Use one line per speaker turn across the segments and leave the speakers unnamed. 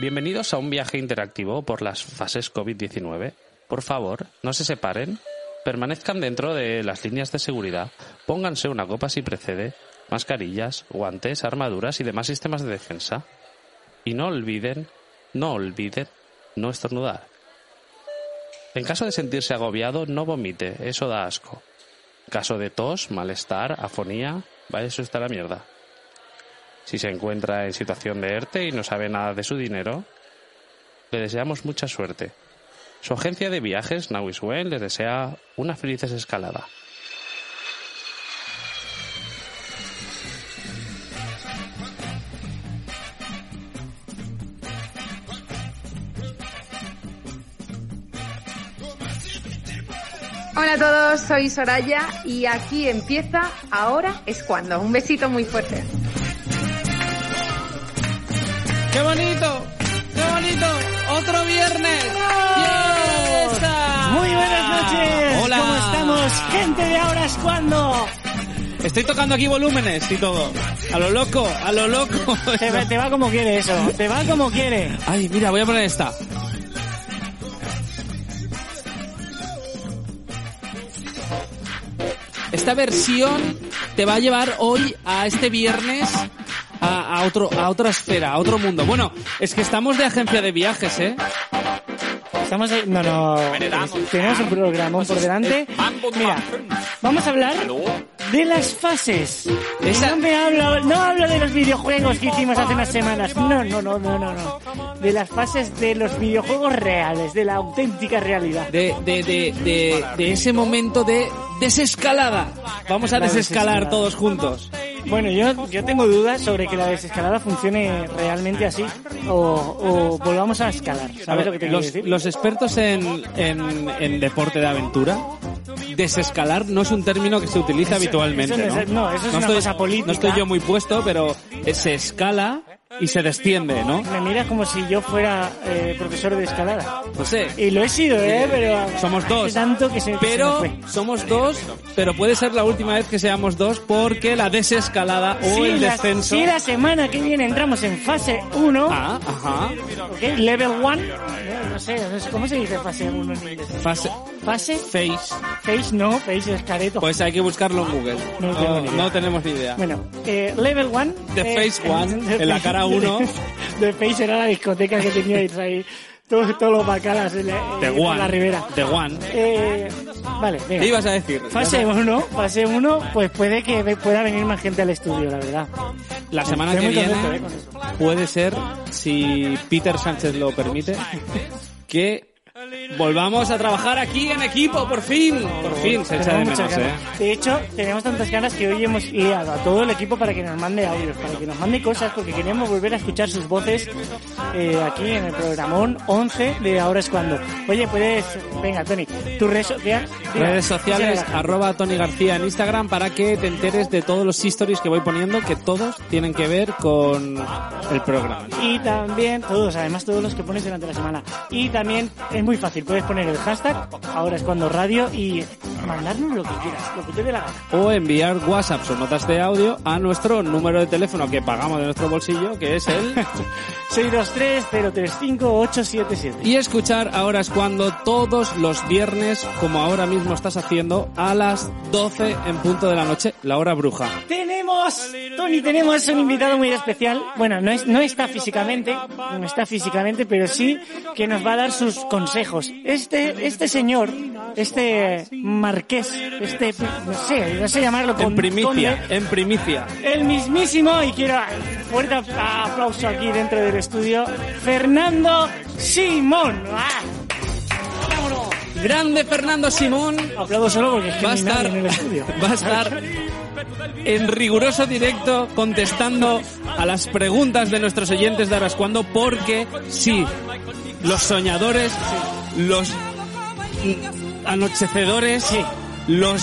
Bienvenidos a un viaje interactivo por las fases COVID-19. Por favor, no se separen, permanezcan dentro de las líneas de seguridad, pónganse una copa si precede, mascarillas, guantes, armaduras y demás sistemas de defensa. Y no olviden, no olviden, no estornudar. En caso de sentirse agobiado, no vomite, eso da asco. En caso de tos, malestar, afonía, vaya eso está la mierda. Si se encuentra en situación de ERTE y no sabe nada de su dinero, le deseamos mucha suerte. Su agencia de viajes, Now is Well, le desea una feliz escalada.
Hola a todos, soy Soraya y aquí empieza Ahora es cuando. Un besito muy fuerte.
¡Qué bonito! ¡Qué bonito! ¡Otro viernes! ¡Fiesta!
Muy buenas noches.
Hola.
¿Cómo estamos? Gente de ahora es cuando.
Estoy tocando aquí volúmenes y todo. A lo loco, a lo loco.
Te va, te va como quiere eso. Te va como quiere.
Ay, mira, voy a poner esta. Esta versión te va a llevar hoy a este viernes a, a otro a otra esfera, a otro mundo. Bueno, es que estamos de agencia de viajes, ¿eh?
Estamos ahí- No, no. Tenemos un programa por delante. Mira, vamos a hablar de las fases.
Esa-
No me hablo, no hablo de los videojuegos que hicimos hace unas semanas. No, no, no, no, no, no. De las fases de los videojuegos reales, de la auténtica realidad.
de, de, de, de, de ese momento de desescalada. Vamos a
La
desescalar todos juntos.
Bueno, yo, yo tengo dudas sobre que la desescalada funcione realmente así o, o volvamos a escalar. ¿Sabes
A ver,
lo que te
los,
decir?
los expertos en, en, en deporte de aventura, desescalar no es un término que se utiliza habitualmente,
eso no
¿no?
es- no, eso es una
estoy,
cosa política.
No estoy yo muy puesto, pero se escala y se desciende, ¿no?
Me miras como si yo fuera eh, profesor de escalada.
No sé.
Y lo he sido, ¿eh? Pero
Somos dos.
tanto que se, que
Pero
se me fue.
somos dos, pero puede ser la última vez que seamos dos porque la desescalada o
Si
el
la,
descenso.
si la semana que viene entramos en fase 1,
Ah, ajá.
¿ok? Level 1, no sé, no sé, ¿cómo se dice fase 1 en inglés?
Fase,
Fase,
face.
face no, face es careto.
Pues hay que buscarlo en Google.
No tengo ni idea.
no tenemos ni idea.
Bueno, eh, Level 1.
The Face One, en la cara uno.
The Face era la discoteca que teníais ahí, todos, los bacalas en la,
The
en
One.
la ribera.
The One.
Eh, vale, venga.
¿Qué ibas a decir?
Fase 1, fase 1, pues puede que pueda venir más gente al estudio, la verdad.
La semana
Estoy
que viene
contento, eh,
puede ser, si Peter Sánchez lo permite, que volvamos a trabajar aquí en equipo, por fin. Por fin, se echa de menos, ¿eh?
De hecho, tenemos tantas ganas que hoy hemos liado a todo el equipo para que nos mande audios, para que nos mande cosas, porque queremos volver a escuchar sus voces eh, aquí en el programón 11 de Ahora es Cuando. Oye, puedes... Venga, Tony, tu red social... diga,
Redes sociales,
a la
arroba Tony García en Instagram para que te enteres de todos los stories que voy poniendo, que todos tienen que ver con el programa.
Y también todos, además todos los que pones durante la semana. Y también es muy fácil, puedes poner el hashtag Ahora es Cuando Radio y mandarnos lo que quieras, lo que te dé la gana.
O enviar WhatsApp o notas de audio a nuestro número de teléfono que pagamos de nuestro bolsillo, que es el...
623-035-877.
Y escuchar ahora es cuando todos los viernes, como ahora mismo estás haciendo, a las 12 en punto de la noche, la hora bruja.
Tenemos, Tony, tenemos un invitado muy especial. Bueno, no, es, no está físicamente, no está físicamente, pero sí que nos va a dar sus consejos. Este, este señor, este marqués, este, no sé, no sé llamarlo
En
con
primicia, en primicia.
el mismísimo, y quiero fuerte aplauso aquí dentro del estudio, Fernando Simón. ¡Ah! ¡Vámonos!
Grande Fernando Simón
Aplaudo solo porque es que
va a
no hay nadie
estar,
en el estudio.
va a estar en riguroso directo contestando a las preguntas de nuestros oyentes de ahora es cuando, porque sí, los soñadores, los anochecedores, los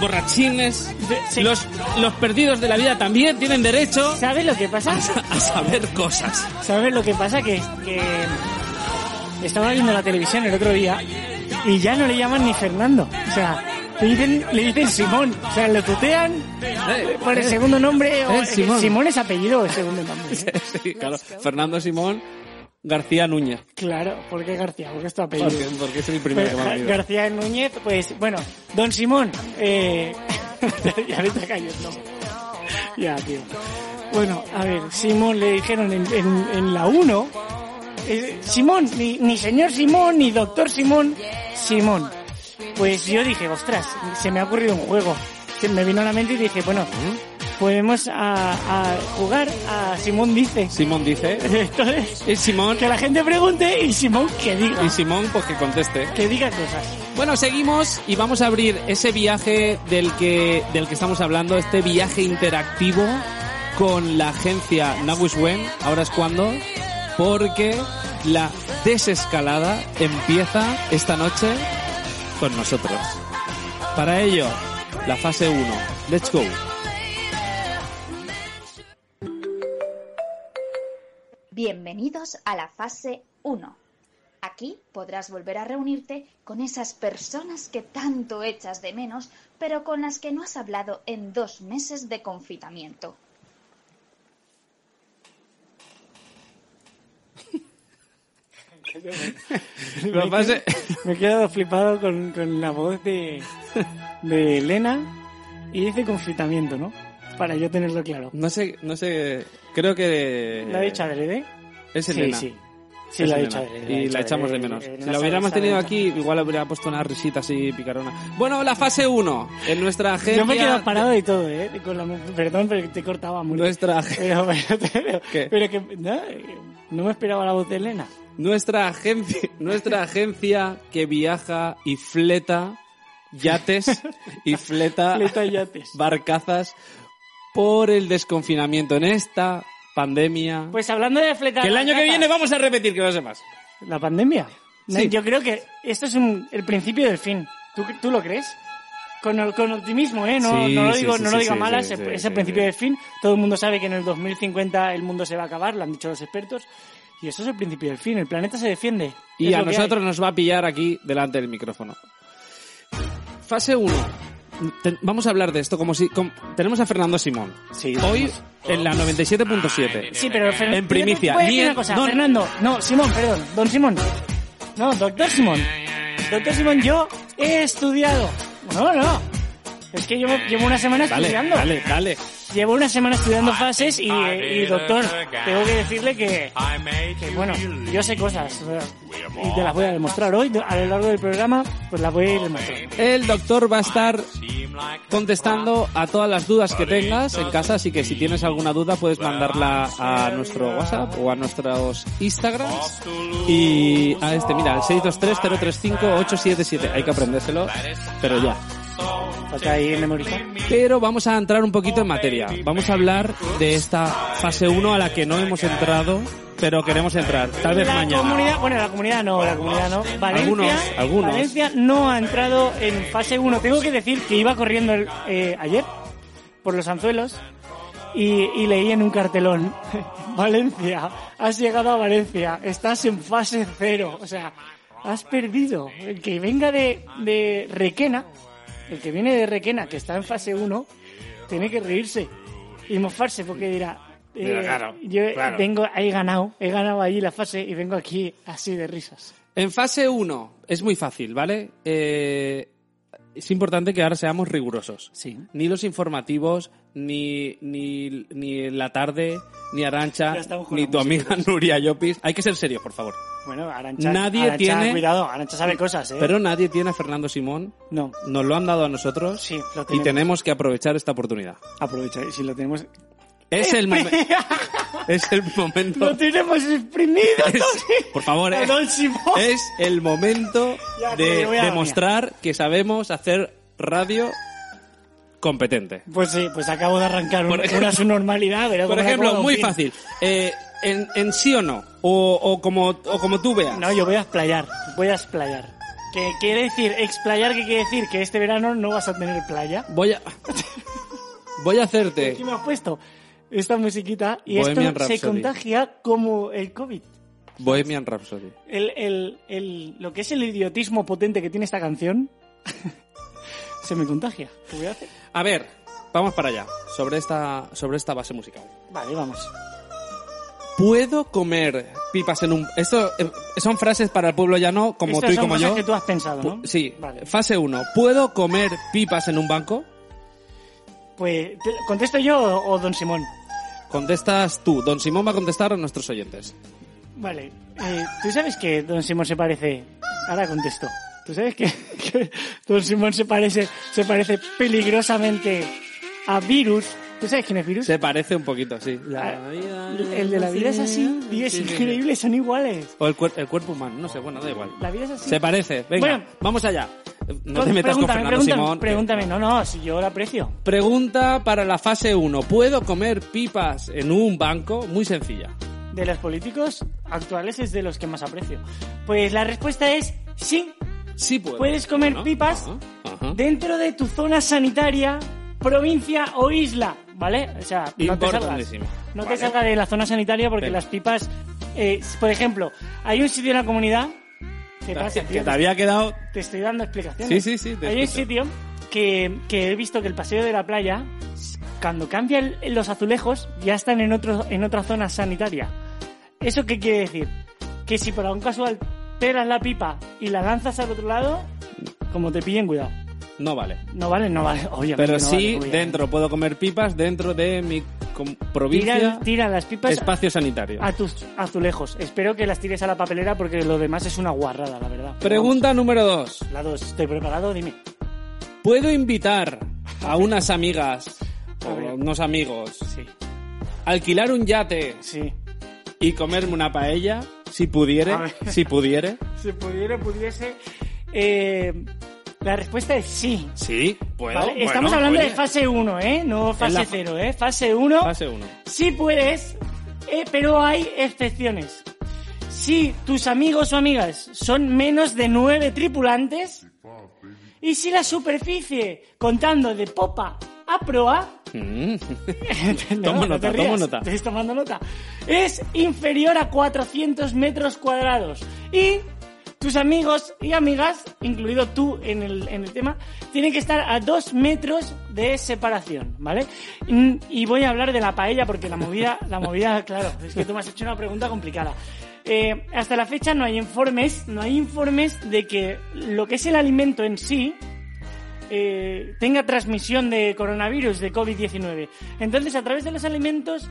borrachines,
Sí.
los, los perdidos de la vida también tienen derecho
¿Sabes lo que pasa?
a saber cosas.
¿Sabes lo que pasa? Que, que estaba viendo la televisión el otro día y ya no le llaman ni Fernando. O sea, le dicen, le dicen Simón. O sea, lo tutean
Eh,
por el
eh,
segundo nombre. o-
eh, Simón.
Simón es apellido o es segundo nombre. ¿eh?
Sí, claro. Fernando Simón García Núñez.
Claro, ¿por qué García? Porque es tu apellido.
Porque, porque es el primero que me ha
Gar-
venido.
García Núñez, pues bueno, don Simón, eh... ya me está cayendo. Ya, tío. Bueno, a ver, Simón le dijeron en, en- en la 1, eh, Simón, ni, ni señor Simón, ni doctor Simón, Simón. Pues yo dije, ostras, se me ha ocurrido un juego. Se me vino a la mente y dije, bueno, podemos a, a jugar a Simón dice.
Simón dice.
Entonces,
Y Simón.
que la gente pregunte y Simón que diga.
Y Simón, pues que conteste.
Que diga cosas.
Bueno, seguimos y vamos a abrir ese viaje del que, del que estamos hablando, este viaje interactivo con la agencia Nawiswen. Ahora es cuando, porque la desescalada empieza esta noche con nosotros. Para ello, la fase 1. Let's go.
Bienvenidos a la fase 1. Aquí podrás volver a reunirte con esas personas que tanto echas de menos, pero con las que no has hablado en dos meses de
fase...
Me he quedado flipado con, con la voz de, de Elena y dice confitamiento, ¿no? Para yo tenerlo claro.
No sé, no sé, creo que...
¿La ha dicho adrede?
Es Elena.
Sí, sí. Sí, la
Elena.
dicho.
Y la echamos de
adrede.
menos.
Eh,
Si la hubiéramos
sabe
tenido aquí, igual habría puesto una risita así picarona. Bueno, la fase 1. En nuestra agencia...
Yo me he quedado parado y todo, ¿eh? Con la, perdón, pero te cortaba mucho.
Nuestra,
Pero, pero, pero, pero que no, no me esperaba la voz de Elena.
nuestra agencia, nuestra agencia que viaja y fleta yates y fleta,
Fleta yates.
barcazas por el desconfinamiento en esta pandemia.
Pues hablando de fleta...
que el año que viene vamos a repetir, que no más.
¿La pandemia? No,
Sí.
Yo creo que esto es un- el principio del fin. ¿Tú, tú lo crees? Con, con optimismo, ¿eh? No,
Sí,
no lo digo,
sí,
no lo digo
sí,
es es el principio del fin. Todo el mundo sabe que en el 2050 el mundo se va a acabar, lo han dicho los expertos. Y eso es el principio del fin. El planeta se defiende.
Y a nosotros nos va a pillar aquí delante del micrófono. Fase 1. Vamos a hablar de esto como si... como- tenemos a Fernando Simón.
Sí.
Hoy en la 97.7.
hay. Sí, pero Fer-
En primicia. Ni
una cosa,
no-
Fernando. No, Simón, perdón. Don Simón. No, doctor Simón. Doctor Simón, yo he estudiado. No, no. Es que llevo, llevo una semana
Dale,
estudiando.
dale, dale.
Llevo una semana estudiando fases y, y, doctor, tengo que decirle que, que, bueno, yo sé cosas y te las voy a demostrar hoy a lo largo del programa, pues las voy a ir demostrando.
El doctor va a estar contestando a todas las dudas que tengas en casa, así que si tienes alguna duda puedes mandarla a nuestro WhatsApp o a nuestros Instagrams y a este, mira, el 623-035-877. Hay que aprendérselo, pero ya.
Falta ahí memorizar.
Pero vamos a entrar un poquito en materia. Vamos a hablar de esta fase 1 a la que no hemos entrado, pero queremos entrar. Tal vez
La
mañana.
comunidad, bueno, la comunidad no, la comunidad no. Valencia,
Algunos, algunos.
Valencia no ha entrado en fase 1. Tengo que decir que iba corriendo el- eh, ayer por los anzuelos y, y leí en un cartelón, Valencia, has llegado a Valencia, estás en fase 0. O sea, has perdido. El que venga de, de Requena, el que viene de Requena, que está en fase 1, tiene que reírse y mofarse porque dirá... eh,
Mira, claro,
yo
claro.
vengo, he ganado, he ganado allí la fase y vengo aquí así de risas.
En fase 1 es muy fácil, ¿vale? Eh, es importante que ahora seamos rigurosos.
Sí.
Ni los informativos, ni, ni, ni la tarde, ni Arancha, ni tu
música.
amiga Nuria Llopis. Hay que ser serios, por favor.
Bueno, Arancha,
Nadie
Arancha,
tiene-
Cuidado, Arancha sabe cosas, ¿eh?
Pero nadie tiene a Fernando Simón.
No,
Nos lo han dado a nosotros
Sí, lo
y
tenemos.
tenemos que aprovechar esta oportunidad.
aprovecha, si lo tenemos...
Es el momento. es el momento.
¡Lo tenemos exprimido,
Es- por favor,
Simón.
es el momento
Ya,
de demostrar que sabemos hacer radio competente.
Pues sí, pues acabo de arrancar un-
Por ejemplo-
una su normalidad.
Por ejemplo, muy fácil. Eh, en, en sí o no, o, o como, o como tú veas.
No, yo voy a explayar, voy a explayar. ¿Qué quiere decir? Explayar, ¿qué quiere decir? Que este verano no vas a tener playa.
Voy a. Voy a hacerte.
Aquí me has puesto esta musiquita y
Bohemian
esto se contagia como el COVID.
Bohemian Rhapsody.
El, el, el, lo que es el idiotismo potente que tiene esta canción se me contagia. ¿Qué voy a hacer?
A ver, vamos para allá. Sobre esta, sobre esta base musical.
Vale, vamos.
¿Puedo comer pipas en un... Esto eh, son frases para el pueblo llano, como
Estas
tú y
son
como
cosas
yo.
que tú has pensado, ¿no?
Pu- Sí.
Vale.
Fase 1. ¿Puedo comer pipas en un banco?
Pues, ¿te- ¿contesto yo o, o don Simón?
Contestas tú. Don Simón va a contestar a nuestros oyentes.
Vale. Eh, ¿Tú sabes que don Simón se parece... Ahora contesto. ¿Tú sabes que, que don Simón se parece, se parece peligrosamente a Virus? ¿Tú sabes quién es Virus?
Se parece un poquito, sí.
El de la vida es así, tío, es
Sí, sí, sí.
increíble, son iguales.
O el, cuer- el cuerpo humano, no sé, bueno, da igual.
La vida es así.
Se parece. Venga,
Bueno.
vamos allá. No te metas con Fernando
pregúntame,
Simón. que-
Pregúntame, no, no, si yo lo aprecio.
Pregunta para la fase 1. ¿Puedo comer pipas en un banco? Muy sencilla.
De los políticos actuales es de los que más aprecio. Pues la respuesta es sí.
Sí puedo.
Puedes comer pipas
ajá, ajá.
dentro de tu zona sanitaria, provincia o isla, ¿vale? O sea, no te salgas. No te salgas de la zona sanitaria porque
Venga.
las pipas, eh, por ejemplo, hay un sitio en la comunidad. ¿Qué pasa,
Que te había quedado...
Te estoy dando explicaciones.
Sí, sí, sí, te
Hay un sitio que, que he visto que el paseo de la playa, cuando cambian los azulejos, ya están en, otro, en otra zona sanitaria. ¿Eso qué quiere decir? Que si por algún casual pegas la pipa y la lanzas al otro lado, como te pillen, cuidado.
No vale.
No vale, no vale. Obviamente
Pero
no
sí,
vale,
dentro puedo comer pipas dentro de mi com-
Tira,
provincia,
tira las pipas
espacio sanitario.
a tus azulejos. Espero que las tires a la papelera porque lo demás es una guarrada, la verdad.
Pregunta número 2.
vamos, La dos, estoy preparado, dime.
¿Puedo invitar a unas amigas o unos amigos
Sí,
alquilar un yate
sí.
y comerme una paella? Si pudiere, si pudiere.
Si pudiera, pudiese. Eh, la respuesta es sí.
Sí, puedo.
¿vale?
bueno,
Estamos hablando
oye,
de fase 1, ¿eh? No fase
la-
0, ¿eh? Fase 1.
Fase 1.
Sí puedes, eh, pero hay excepciones. Si tus amigos o amigas son menos de 9 tripulantes y si la superficie, contando de popa a proa,
Mm.
No,
Tomo
no
nota,
te
tomo nota.
Estoy tomando nota. Es inferior a 400 metros cuadrados. Y tus amigos y amigas, incluido tú en el, en el tema, tienen que estar a 2 metros de separación, ¿vale? Y, y voy a hablar de la paella porque la movida, la movida, claro, es que tú me has hecho una pregunta complicada. Eh, hasta la fecha no hay informes, no hay informes de que lo que es el alimento en sí, eh, tenga transmisión de coronavirus, de COVID-19. Entonces, a través de los alimentos,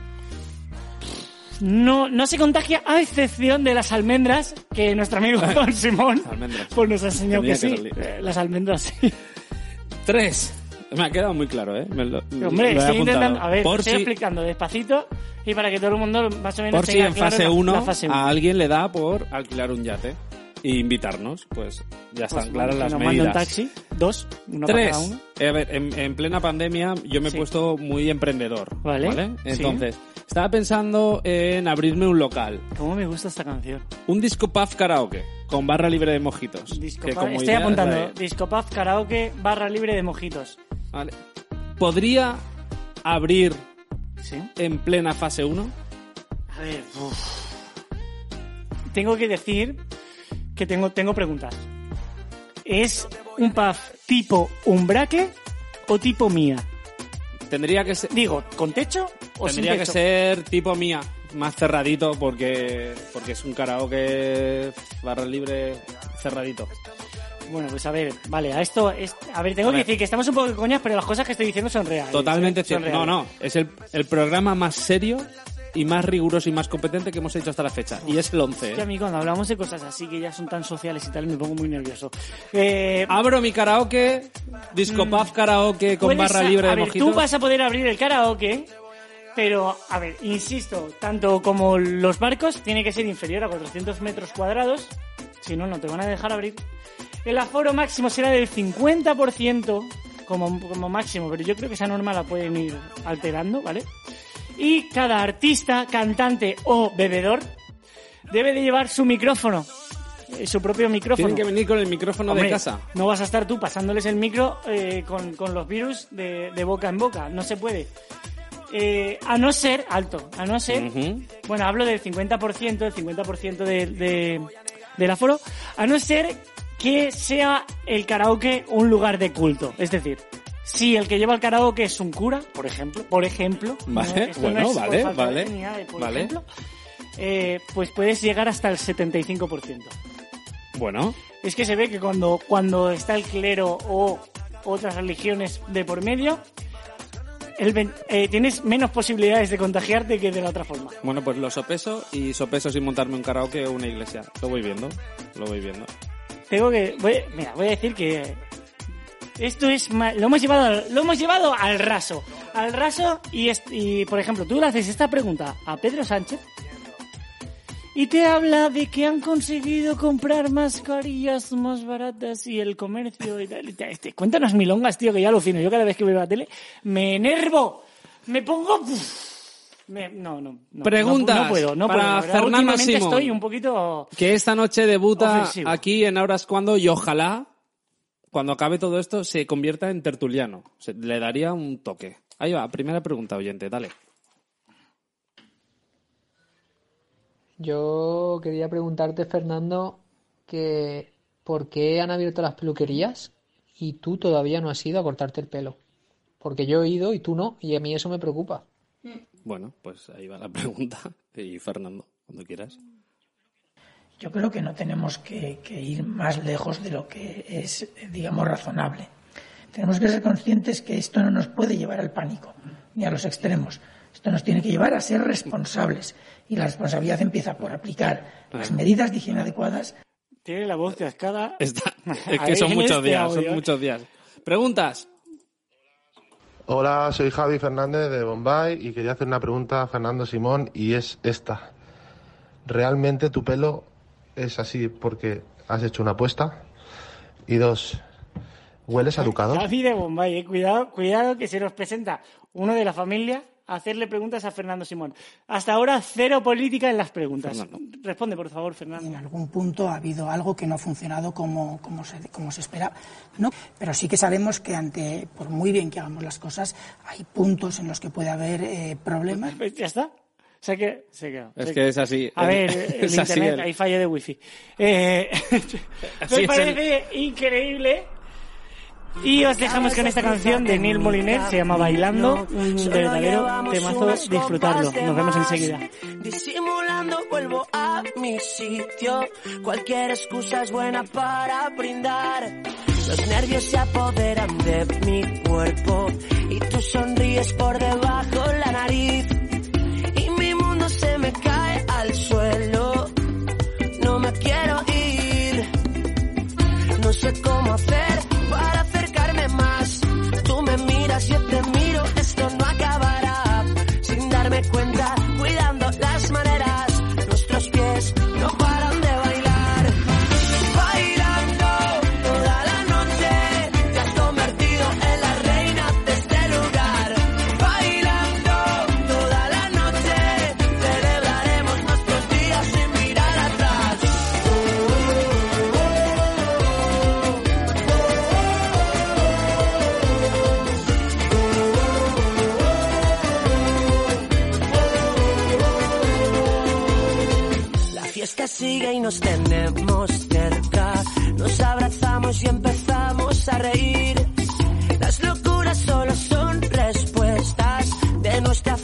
no, no se contagia, a excepción de las almendras, que nuestro amigo Don Simón pues nos ha enseñado que
que
sí.
salir.
Eh, las almendras sí.
Tres. Me ha quedado muy claro, ¿eh? Me lo-
Hombre,
lo he
estoy intentando, a ver,
por
estoy
si,
explicando despacito y para que todo el mundo más o menos
por si en
claro
fase
la-
1
la fase uno.
a alguien le da por alquilar un yate e invitarnos, pues ya están
Pues,
claras las
nos
medidas.
un taxi, dos, uno para
Tres.
cada uno.
Eh, a ver, en, en plena pandemia yo me he
Sí.
puesto muy emprendedor.
Vale, sí.
Entonces, estaba pensando en abrirme un local.
¿Cómo me gusta esta canción?
Un disco puff karaoke con barra libre de mojitos.
Disco
que
Pub-
como
Estoy
idea
apuntando. Disco Pub Karaoke barra libre de mojitos.
Vale. ¿Podría abrir
¿Sí?
en plena fase 1?
A ver. Tengo que decir que tengo, tengo preguntas. ¿Es un pub tipo umbraque o tipo mía?
Tendría que ser,
Digo, ¿con techo o sin
tendría que ser tipo mía, más cerradito porque porque es un karaoke barra libre cerradito.
Bueno, pues a ver, vale, a esto es, a ver, tengo
A
que
ver.
decir que estamos un poco de coñas, pero las cosas que estoy diciendo son reales.
Totalmente
¿eh? Son
cierto. No,
reales.
no, es el, el programa más serio y más riguroso y más competente que hemos hecho hasta la fecha. Y es el 11.
Es que a
¿eh?
mí cuando hablamos de cosas así que ya son tan sociales y tal, me pongo muy nervioso. Eh,
Abro mi karaoke, disco puff karaoke con
puedes
barra
a-
libre
a
de
ver,
mojitos.
Tú vas a poder abrir el karaoke, pero, a ver, insisto, tanto como los barcos, tiene que ser inferior a 400 metros cuadrados, si no, no te van a dejar abrir. El aforo máximo será del 50% como, como máximo, pero yo creo que esa norma la pueden ir alterando, ¿vale? Y cada artista, cantante o bebedor debe de llevar su micrófono, eh, su propio micrófono.
Tienen que venir con el micrófono
Hombre,
de casa.
No vas a estar tú pasándoles el micro eh, con, con los virus de, de boca en boca. No se puede. Eh, a no ser, alto, a no ser, bueno, hablo del 50%, del 50% de, de- del aforo, a no ser que sea el karaoke un lugar de culto. Es decir, si el que lleva el karaoke es un cura, por ejemplo, por ejemplo,
Vale, bueno,
es por
vale,
de
vale,
por
vale.
ejemplo, eh, pues puedes llegar hasta el 75%.
Bueno,
Es que se ve que cuando, cuando está el clero o otras religiones de por medio, el eh, tienes menos posibilidades de contagiarte que de la otra forma.
bueno, pues lo sopeso y sopeso sin montarme un karaoke o una iglesia. Lo voy viendo, lo voy viendo.
Tengo que, voy, mira, voy a decir que esto es, lo hemos llevado, lo hemos llevado al raso, al raso y por ejemplo, tú le haces esta pregunta a Pedro Sánchez y te habla de que han conseguido comprar mascarillas más baratas y el comercio y tal. y tal. Este, cuéntanos milongas, tío, que ya alucino. Yo cada vez que veo la tele me enervo, me pongo... me- no, no, no.
Preguntas
no, no puedo, no
para
puedo.
Fernando Simón.
estoy un poquito...
Que esta noche debuta
Ofensivo.
aquí en Ahora es Cuando y ojalá, cuando acabe todo esto, se convierta en tertuliano. Se- le daría un toque. Ahí va, primera pregunta, oyente, dale.
Yo quería preguntarte, Fernando, que ¿por qué han abierto las peluquerías y tú todavía no has ido a cortarte el pelo? Porque yo he ido y tú no, y a mí eso me preocupa.
Bueno, pues ahí va la pregunta. Y Fernando, cuando quieras.
Yo creo que no tenemos que, que ir más lejos de lo que es, digamos, razonable. Tenemos que ser conscientes que esto no nos puede llevar al pánico, ni a los extremos. Esto nos tiene que llevar a ser responsables. Y la responsabilidad empieza por aplicar las medidas de higiene adecuadas
Tiene la voz cascada.
Está. Es que son muchos
este
días,
audio.
son muchos días. Preguntas.
Hola, soy Javi Fernández de Bombay y quería hacer una pregunta a Fernando Simón y es esta. ¿Realmente tu pelo es así porque has hecho una apuesta? Y dos, ¿hueles a?
Javi de Bombay, eh. cuidado, cuidado que se nos presenta uno de la familia hacerle preguntas a Fernando Simón. Hasta ahora cero política en las preguntas.
Fernando.
Responde, por favor, Fernando.
en algún punto ha habido algo que no ha funcionado como, como, se, como se esperaba. ¿no? Pero sí que sabemos que ante, por muy bien que hagamos las cosas, hay puntos en los que puede haber eh, problemas.
Pues ya está. Se queda. Se queda.
Es
Se
que es así.
A ver,
Es
el
así
internet,
el-
hay fallo de wifi. Eh, me parece increíble. Y os dejamos con esta canción de Neil Moliner, se llama Bailando, un verdadero temazo, disfrutarlo. Nos vemos enseguida.
Disimulando vuelvo a mi sitio. Cualquier excusa es buena para brindar. Los nervios se apoderan de mi cuerpo y tú sonríes por debajo la nariz. Y mi mundo se me cae al suelo. No me quiero ir. No sé cómo hacer las sigue y nos tenemos cerca. Nos abrazamos y empezamos a reír. Las locuras solo son respuestas de nuestra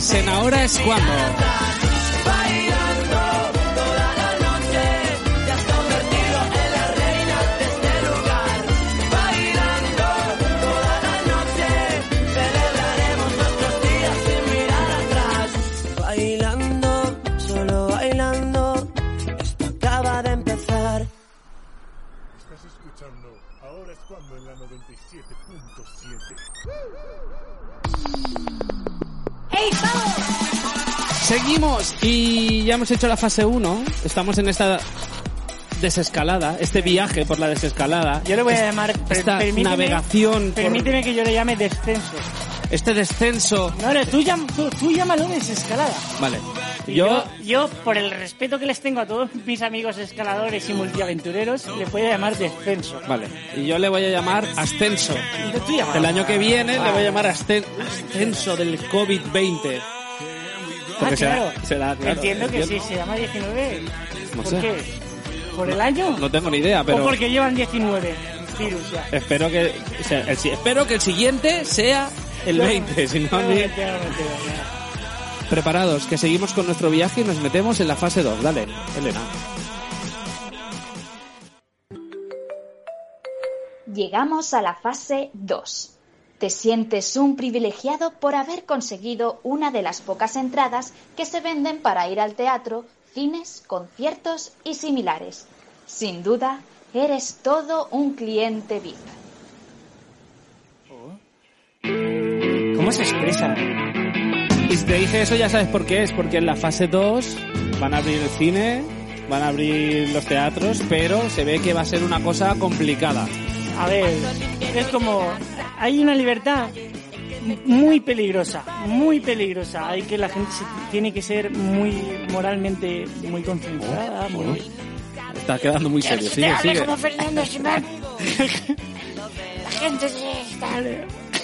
viernes, en Ahora es cuando.
Bailando, solo bailando, esto acaba de empezar.
Estás escuchando Ahora es cuando en la 97.7.
Seguimos y ya hemos hecho la fase 1. Estamos en esta desescalada, este viaje por la desescalada.
Yo le voy a llamar... per-
esta
permíteme-
navegación por
Permíteme que yo le llame descenso.
este descenso.
No, no, tú, llam- tú, tú llámalo desescalada.
Vale. Yo,
yo, por el respeto que les tengo a todos mis amigos escaladores y multiaventureros, le voy a llamar descenso.
vale. Y yo le voy a llamar ascenso. El año que viene le voy a
Ah.
llamar asten- ascenso del COVID-20.
Ah,
será-
claro.
será, claro,
Entiendo que sí, se llama 19.
No
¿Por
sé.
qué? ¿Por el año?
No tengo ni idea,
¿O
pero
porque llevan 19 virus ya?
espero que o sea, el, espero que el siguiente sea el
No,
20, si no preparados, que seguimos con nuestro viaje y nos metemos en la fase 2. Dale, Elena.
Llegamos a la fase 2. Te sientes un privilegiado por haber conseguido una de las pocas entradas que se venden para ir al teatro, cines, conciertos y similares. Sin duda, eres todo un cliente VIP.
¿Cómo se expresa?
Y si te dije eso ya sabes por qué es, porque en la fase 2 van a abrir el cine, van a abrir los teatros, pero se ve que va a ser una cosa complicada.
A ver, es como... Hay una libertad muy peligrosa, muy peligrosa. Hay que la gente se- tiene que ser muy moralmente muy concentrada, muy...
Está quedando muy serio. Sigue, sigue.
como Fernando. La gente se está...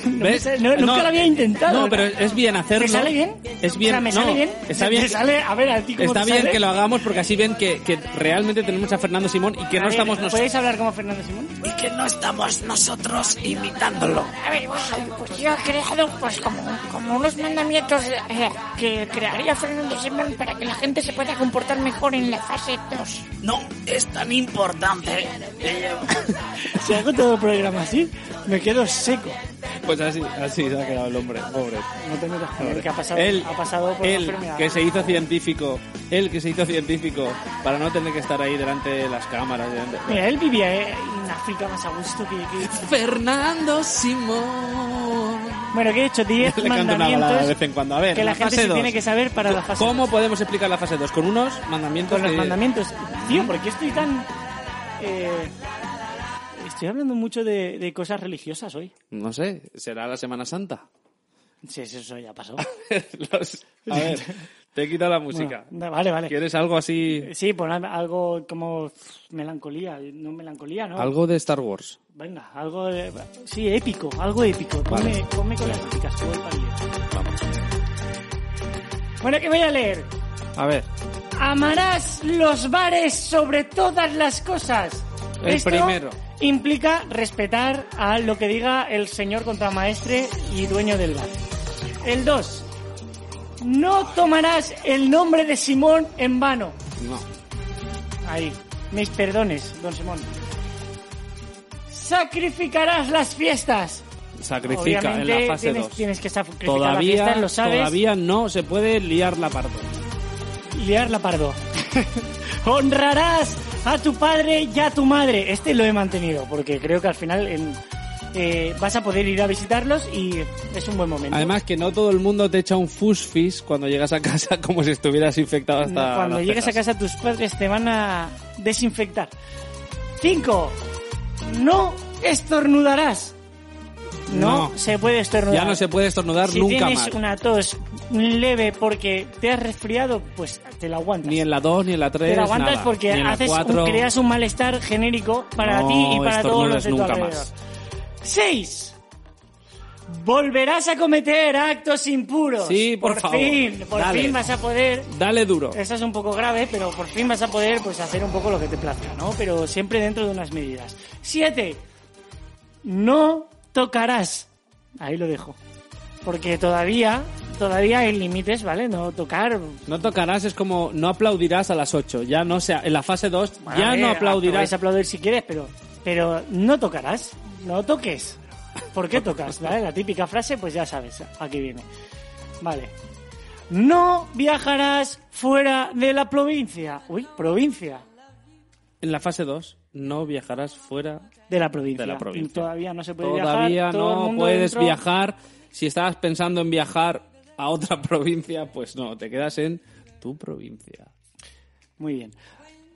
No,
¿Ves?
sé, no, nunca lo había intentado.
No, pero es bien hacerlo.
¿Me sale bien?
Es bien.
O sea, ¿me
no,
sale bien?
Está
¿Me-
bien.
me sale- a ver, ¿a ti cómo
Está
te
bien
sale?
que lo hagamos porque así ven que, que realmente tenemos a Fernando Simón y que
A
no
ver,
estamos nosotros.
¿Podéis hablar como Fernando Simón?
Y que no estamos nosotros imitándolo.
A ver, bueno, pues yo he creado pues como, como unos mandamientos eh, que crearía Fernando Simón para que la gente se pueda comportar mejor en la fase 2.
No es tan importante.
Si hago todo el programa así, me quedo seco.
Pues así, así se ha quedado el hombre, pobre.
No tengo que
Pobre.
que ha pasado,
él,
ha pasado por
él
una enfermedad.
que se hizo científico, él que se hizo científico para no tener que estar ahí delante de las cámaras. delante-
Mira, él vivía eh, en África más a gusto que... que-
Fernando Simón.
Bueno, que he hecho 10
Le canto una balada de
mandamientos
vez en cuando. A ver,
que la
la
gente
fase
se
dos.
tiene que saber para la fase
¿Cómo podemos explicar la fase 2? Con unos mandamientos.
Con los
que-
mandamientos. Tío, ¿por qué estoy tan... eh, estoy hablando mucho de, de cosas religiosas hoy.
No sé, será la Semana Santa.
Sí, sí, eso ya pasó.
Los- A ver, te he quitado la música.
Bueno, vale, vale.
¿Quieres algo así?
Sí, pues al- algo como melancolía, no melancolía, ¿no?
Algo de Star Wars.
Venga, algo de... Sí, épico, algo épico. Ponme,
Vale.
ponme con las épicas, juego el palillo. Bueno, ¿qué voy a leer?
A ver,
Amarás los bares sobre todas las cosas.
El
Esto
primero.
Implica respetar a lo que diga el señor contramaestre y dueño del bar. El 2. No tomarás el nombre de Simón en vano.
no.
Ahí. Mis perdones, don Simón. Sacrificarás las fiestas.
Sacrifica en
Obviamente
la fase
tienes,
2.
tienes que sacrificar las
Todavía,
fiestas, lo sabes.
todavía no se puede liar la pardo.
Liar la pardo. Honrarás a tu padre y a tu madre. Este lo he mantenido porque creo que al final en- eh, vas a poder ir a visitarlos y es un buen momento.
Además que no todo el mundo te echa un fusfis cuando llegas a casa como si estuvieras infectado hasta
Cuando llegues a casa tus padres te van a desinfectar. 5. No estornudarás. No,
No.
se puede estornudar.
Ya no se puede estornudar
si
nunca
tienes
más.
una tos leve porque te has resfriado, pues te la aguantas.
Ni en la 2, ni en la 3,
te la aguantas
nada.
porque haces un-
4.
creas un malestar genérico para
No
ti y para todos los de tu
nunca
alrededor.
más.
6. Volverás a cometer actos impuros.
Sí, por favor.
fin, por
Dale.
fin vas a poder
Dale duro.
esta es un poco grave, pero por fin vas a poder pues hacer un poco lo que te plazca, ¿no? Pero siempre dentro de unas medidas. Siete. No tocarás. Ahí lo dejo. Porque todavía, todavía hay límites, ¿vale? No tocar.
No tocarás, es como no aplaudirás a las 8. Ya no sea, en la fase 2 ya no aplaudirás.
Puedes aplaudir si quieres, pero, pero no tocarás. No toques. ¿Por qué tocas? ¿Vale? La típica frase, pues ya sabes, aquí viene. Vale. No viajarás fuera de la provincia. Uy, provincia.
En la fase 2 no viajarás fuera
De la provincia.
de la
Y
provincia.
todavía no se puede
Todavía
viajar. todo el
no
mundo
puedes
dentro.
viajar. Si estabas pensando en viajar a otra provincia, pues no, te quedas en tu provincia.
Muy bien.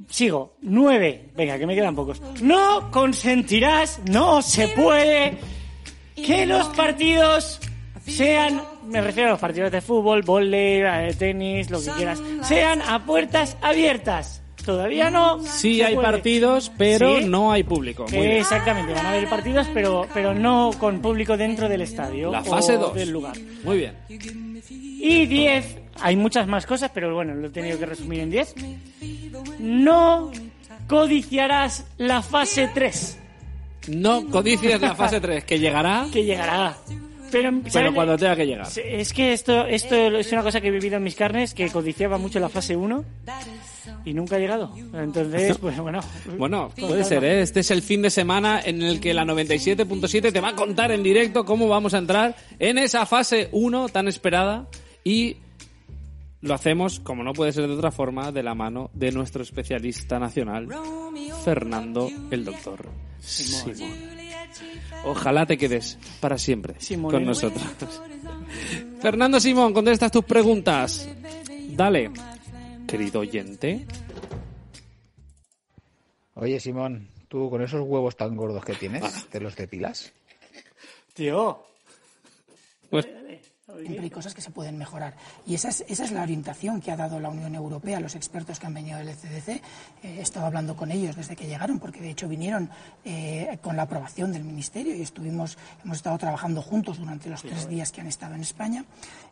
Sigo. Nueve. Venga, que me quedan pocos. No consentirás, no se puede que los partidos sean, me refiero a los partidos de fútbol, vóley, eh, tenis, lo que quieras, sean a puertas abiertas. Todavía no.
Sí hay
puede.
partidos, pero
¿Sí?
no hay público. Muy bien.
Exactamente, van a haber partidos, pero, pero no con público dentro del estadio.
La fase
o
2.
del lugar.
Muy bien.
Y 10, hay muchas más cosas, pero bueno, lo he tenido que resumir en 10. No codiciarás la fase 3,
No codicies la fase 3, que llegará,
que llegará. Pero,
cuando tenga que llegar.
Es que esto, esto es una cosa que he vivido en mis carnes, que codiciaba mucho la fase 1 y nunca ha llegado. Entonces, pues bueno.
Bueno, puede ser, ¿eh? Este es el fin de semana en el que la 97.7 te va a contar en directo cómo vamos a entrar en esa fase 1 tan esperada y lo hacemos, como no puede ser de otra forma, de la mano de nuestro especialista nacional, Fernando el Doctor Simón. Ojalá te quedes para siempre con
¿eh?
nosotros. Fernando Simón, contestas tus preguntas. Dale, querido oyente.
Oye, Simón, tú con esos huevos tan gordos que tienes, ¿te los depilas?
Tío.
Pues
Siempre hay cosas que se pueden mejorar. Y esa es, esa es la orientación que ha dado la Unión Europea, los expertos que han venido del ECDC. Eh, he estado hablando con ellos desde que llegaron, porque de hecho vinieron eh, con la aprobación del Ministerio y estuvimos, hemos estado trabajando juntos durante los tres días que han estado en España.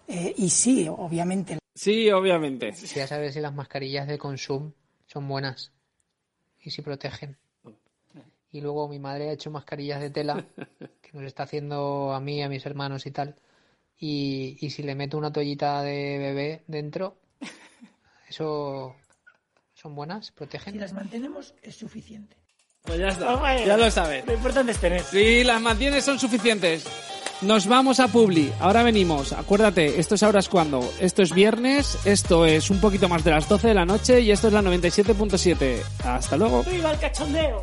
Eh, y sí, obviamente.
Sí, obviamente.
Quería saber si las mascarillas de Consum son buenas y si protegen. Y luego mi madre ha hecho mascarillas de tela que nos está haciendo a mí, a mis hermanos y tal. Y, y si le meto una toallita de bebé dentro, ¿eso son buenas? ¿Protegen?
Si las mantenemos es suficiente.
Pues ya está, ya lo sabes.
Lo importante es tener.
Si las mantienes son suficientes. Nos vamos a Publi. Ahora venimos. Acuérdate, esto es ahora es cuando. Esto es viernes, esto es un poquito más de las 12 de la noche y esto es la 97.7. Hasta luego.
¡Viva el cachondeo!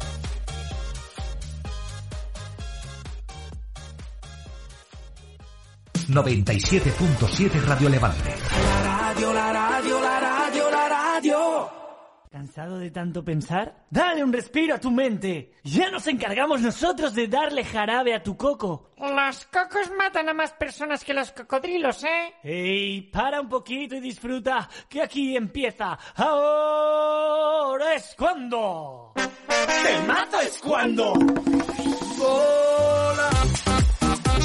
Radio Levante.
La radio, la radio, la radio, la radio.
¿Cansado de tanto pensar? Dale un respiro a tu mente. Ya nos encargamos nosotros de darle jarabe a tu coco.
Los cocos matan a más personas que los cocodrilos, ¿eh?
¡Ey! Para un poquito y disfruta, que aquí empieza. Ahora es cuando.
¡Te mato es cuando!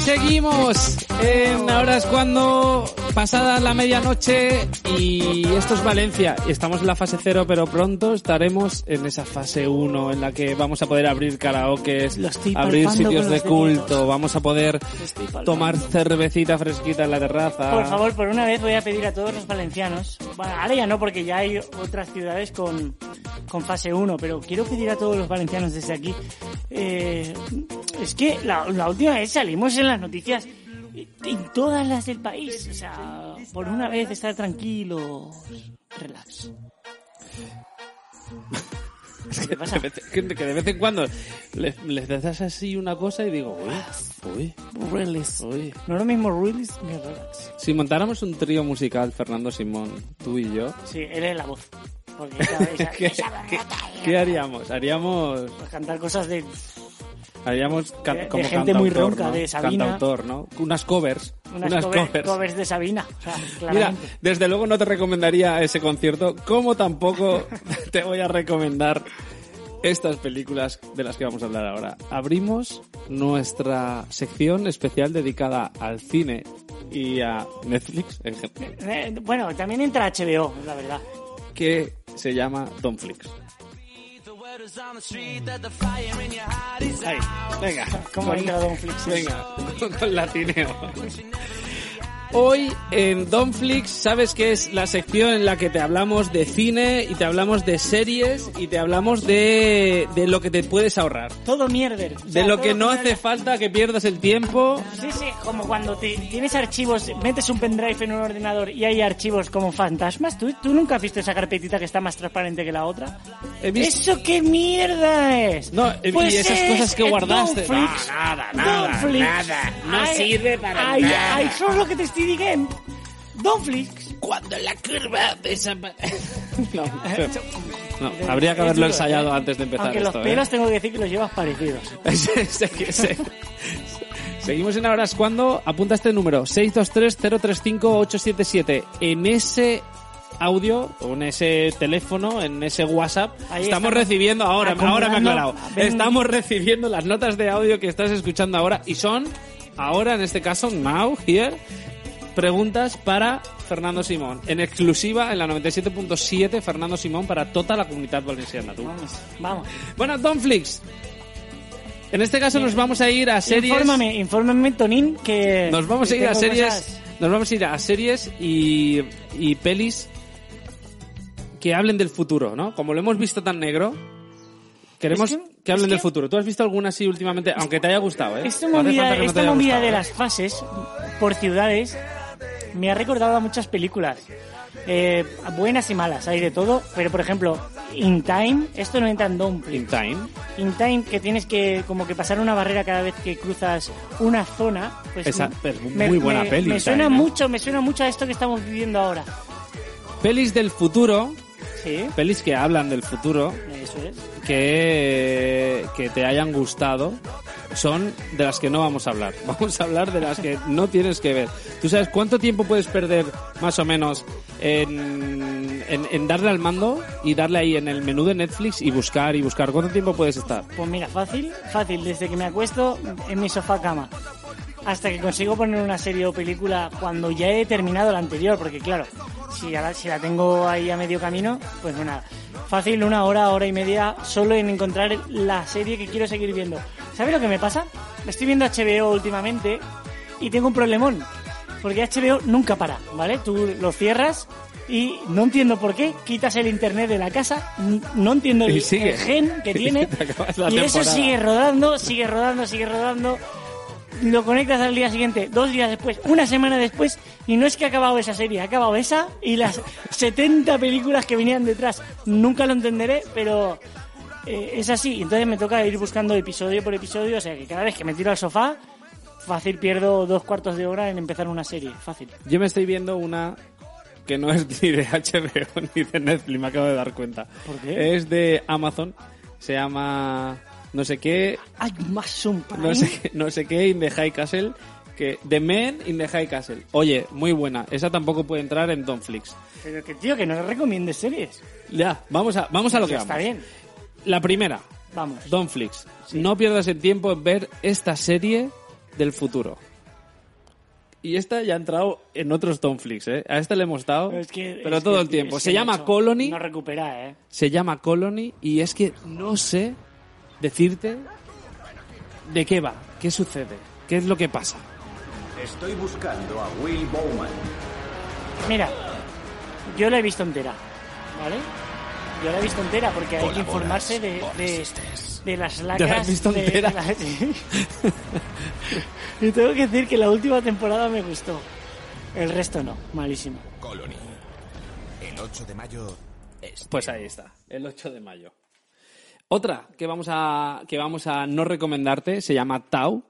Seguimos en Ahora es cuando, pasada la medianoche y esto es Valencia. Estamos en la fase cero, pero pronto estaremos en esa fase 1 en la que vamos a poder abrir karaokes, abrir sitios de culto,
deditos.
vamos a poder tomar cervecita fresquita en la terraza.
Por favor, por una vez voy a pedir a todos los valencianos. Bueno, ahora ya no, porque ya hay otras ciudades con, con fase 1, pero quiero pedir a todos los valencianos desde aquí. eh, es que la, la última vez salimos en las noticias en todas las del país. O sea, por una vez estar tranquilos. Relax.
Es que, de vez, que de vez en cuando les, les das así una cosa y digo, uy, uy,
Relax.
uy.
No es lo mismo relax que relax.
Si montáramos un trío musical, Fernando Simón, tú y yo,
Sí, él es la voz. Porque esa, esa-
¿qué,
esa-
qué- qué haríamos? Haríamos,
pues cantar cosas de
haríamos ca-
De- de
como
gente muy ronca,
¿no?
de Sabina.
Cantautor, ¿no? Unas covers.
unas,
unas
cover-
covers.
covers de Sabina. O sea,
Mira, desde luego no te recomendaría ese concierto, como tampoco te voy a recomendar estas películas de las que vamos a hablar ahora. Abrimos nuestra sección especial dedicada al cine y a Netflix en general,
Eh, bueno, también entra HBO, la verdad.
que se llama Donflix. Ahí, venga.
¿Cómo
Con-
entra Don Flix?
Venga, con, con latineo. Hoy en Donflix, sabes que es la sección en la que te hablamos de cine y te hablamos de series y te hablamos de, de lo que te puedes ahorrar.
Todo mierder. O
De
sea,
lo
todo
que no
mierda.
hace falta que pierdas el tiempo.
Sí, sí, como cuando te, tienes archivos, metes un pendrive en un ordenador y hay archivos como fantasmas. ¿Tú, tú nunca has visto esa carpetita que está más transparente que la otra? ¿Eso qué mierda es?
No, y
Pues
esas
es
cosas que guardaste.
Donflix.
No, nada, nada,
Donflix.
nada. No sirve para
ay,
nada.
Ay, eso es lo que te estoy diciendo. Donflix.
Cuando la curva desaparece.
No, no, habría que haberlo ensayado
¿eh?
antes de empezar
Aunque
esto.
los
¿eh?
pelos tengo que decir que los llevas parecidos.
Se- se- se- Seguimos en Ahora es cuando. Apunta este número: 623-035-877. En ese audio, o en ese teléfono, en ese WhatsApp,
Ahí
estamos recibiendo, ahora, ahora me he
acumulando-
aclarado, estamos recibiendo las notas de audio que estás escuchando ahora y son, ahora en este caso, now, here, preguntas para Fernando Simón. En exclusiva en la 97.7, Fernando Simón para toda la comunidad valenciana. tú.
Vamos, vamos.
Bueno, Donflix. En este caso nos vamos a ir a series.
Infórmame, infórmame, Tonín, que...
Nos vamos a ir a series.
cosas-
Nos vamos a ir a series y, y pelis que hablen del futuro, ¿no? Como lo hemos visto tan negro, queremos
Es
que,
que-
hablen del
que-
futuro. ¿Tú has visto alguna así últimamente? Aunque te haya gustado, ¿eh?
Esta movida,
no
esta movida
gustado.
de las fases por ciudades me ha recordado a muchas películas. Eh, buenas y malas, hay de todo. Pero, por ejemplo, In Time, esto no entra en Donplay.
In Time.
In Time, que tienes que como que pasar una barrera cada vez que cruzas una zona. Pues
Esa-
me-
muy buena
me-
peli,
Me suena
Time, ¿eh?
mucho, me suena mucho a esto que estamos viviendo ahora.
Pelis del futuro.
Sí.
Pelis que hablan del futuro.
Eso es.
que, que te hayan gustado son de las que no vamos a hablar. Vamos a hablar de las que no tienes que ver. ¿Tú sabes cuánto tiempo puedes perder más o menos en, en, darle al mando y darle ahí en el menú de Netflix y buscar y buscar? ¿Cuánto tiempo puedes estar?
Pues mira, fácil, fácil, desde que me acuesto en mi sofá cama hasta que consigo poner una serie o película cuando ya he terminado la anterior, porque claro, si, la, si la tengo ahí a medio camino, pues no nada. Fácil, una hora, hora y media, solo en encontrar la serie que quiero seguir viendo. ¿Sabes lo que me pasa? Estoy viendo HBO últimamente y tengo un problemón, porque HBO nunca para, ¿vale? Tú lo cierras y no entiendo por qué, quitas el internet de la casa, no entiendo el, gen que tiene, y eso sigue rodando, sigue rodando, sigue rodando. Lo conectas al día siguiente, dos días después, una semana después, y no es que ha acabado esa serie, ha acabado esa y las 70 películas que venían detrás. Nunca lo entenderé, pero eh, es así. Entonces me toca ir buscando episodio por episodio, o sea que cada vez que me tiro al sofá, fácil pierdo dos cuartos de hora en empezar una serie, fácil.
Yo me estoy viendo una que no es ni de HBO ni de Netflix, me acabo de dar cuenta.
¿Por qué?
Es de Amazon, se llama no sé qué,
Hay más un
no sé, qué- no sé qué in the High Castle, que The Men in the High Castle. Oye, muy buena. Esa tampoco puede entrar en Donflix.
Pero que tío, que no recomiendes series.
Ya, vamos a, vamos a lo que
Está
vamos.
bien.
La primera,
Vamos.
Donflix. No pierdas el tiempo en ver esta serie del futuro. Y esta ya ha entrado en otros Donflix, ¿eh? A esta le hemos dado,
Pero, es que-
pero
es
todo
que,
el tiempo. Se llama Colony.
No recupera, ¿eh?
se llama Colony y es que no sé decirte de qué va, qué sucede, qué es lo que pasa.
Estoy buscando a Will Bowman.
Mira, yo la he visto entera, ¿vale? Yo la he visto entera porque hay que informarse de, de, las
¿Te la
lacras.
has visto
de-
entera?
de la- y tengo que decir que la última temporada me gustó. El resto no, malísimo.
Colony. El 8 de mayo. es-
Pues ahí está, el 8 de mayo. Otra que vamos a que vamos a no recomendarte se llama Tau,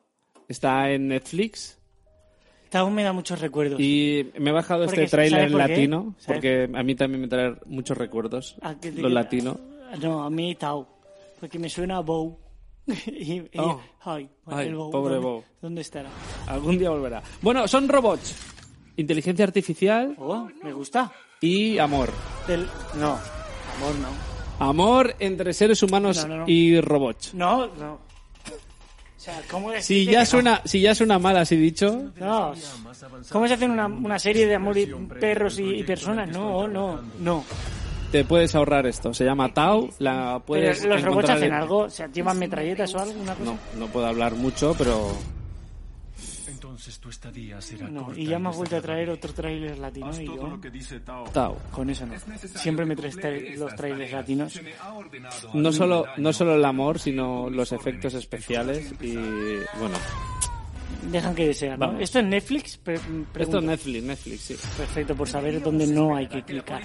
está en Netflix
Aún me da muchos recuerdos.
y me he bajado
Porque,
este tráiler
¿sabes
en
por
latino
¿Sabes?
porque a mí también me trae muchos recuerdos
Ah, que-
lo latino.
No, a mí Tau. Porque me suena a Bow. y, y-
Oh.
ay,
Ay,
el Bow,
pobre
¿dónde-
Bow.
¿Dónde estará?
Algún día volverá. Bueno, son robots, inteligencia artificial
Oh, me gusta.
y amor.
Del... No, amor no.
Amor entre seres humanos
No, no, no.
y robots.
No, no. O sea, ¿cómo
Si ya suena, si ya suena mal así dicho,
No. ¿Cómo se hace una, una serie de amor y perros y, y personas? No, no, no.
te puedes ahorrar esto. Se llama Tau. La
Pero
puedes
los robots hacen
en-
algo, o sea, llevan metralletas o algo, una cosa.
No, no puedo hablar mucho, pero
Entonces tu estadía será
No,
corta
y ya me has vuelto a traer otro tráiler latino
Haz
y yo...
lo que dice Tao.
Con eso no. Siempre me traes tra- los trailers latinos.
No solo, no solo el amor, sino los efectos especiales y bueno.
Dejan que desear, ¿no?
Vamos.
¿Esto es Netflix? Pre-
Esto es Netflix, Netflix, sí.
Perfecto, por saber dónde no hay que clicar.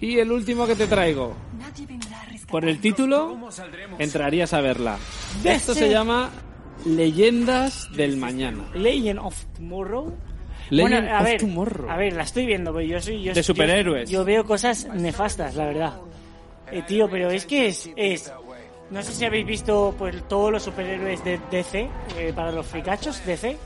Y el último que te traigo. Por el título, entrarías a verla. Esto se llama Leyendas del Mañana.
Legend of Tomorrow.
Legend
bueno, a
of
ver,
Tomorrow.
a ver, la estoy viendo, pero yo soy yo,
De
yo-
superhéroes.
Yo, veo cosas nefastas, la verdad. Eh, tío, pero es que es, es no sé si habéis visto pues todos los superhéroes de DC eh, para los fricachos DC.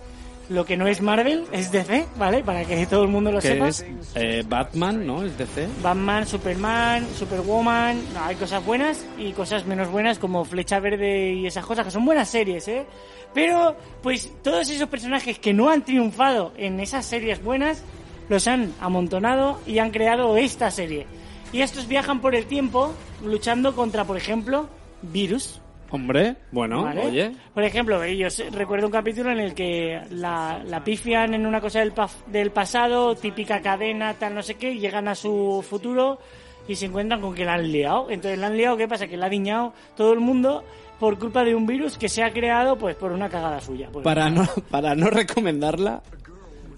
Lo que no es Marvel es DC, ¿vale? Para que todo el mundo lo
Que
sepa.
es eh, Batman, ¿no? Es DC.
Batman, Superman, Superwoman, no, hay cosas buenas y cosas menos buenas como Flecha Verde y esas cosas que son buenas series, ¿eh? Pero, pues todos esos personajes que no han triunfado en esas series buenas, los han amontonado y han creado esta serie. Y estos viajan por el tiempo luchando contra, por ejemplo, virus.
Hombre, bueno,
¿vale?
oye.
Por ejemplo, yo recuerdo un capítulo en el que la, la pifian en una cosa del, pa- del pasado, típica cadena, tal, no sé qué, y llegan a su futuro y se encuentran con que la han liado. Entonces la han liado, ¿qué pasa? Que la ha diñado todo el mundo por culpa de un virus que se ha creado pues por una cagada suya. Pues,
Para no, para no recomendarla,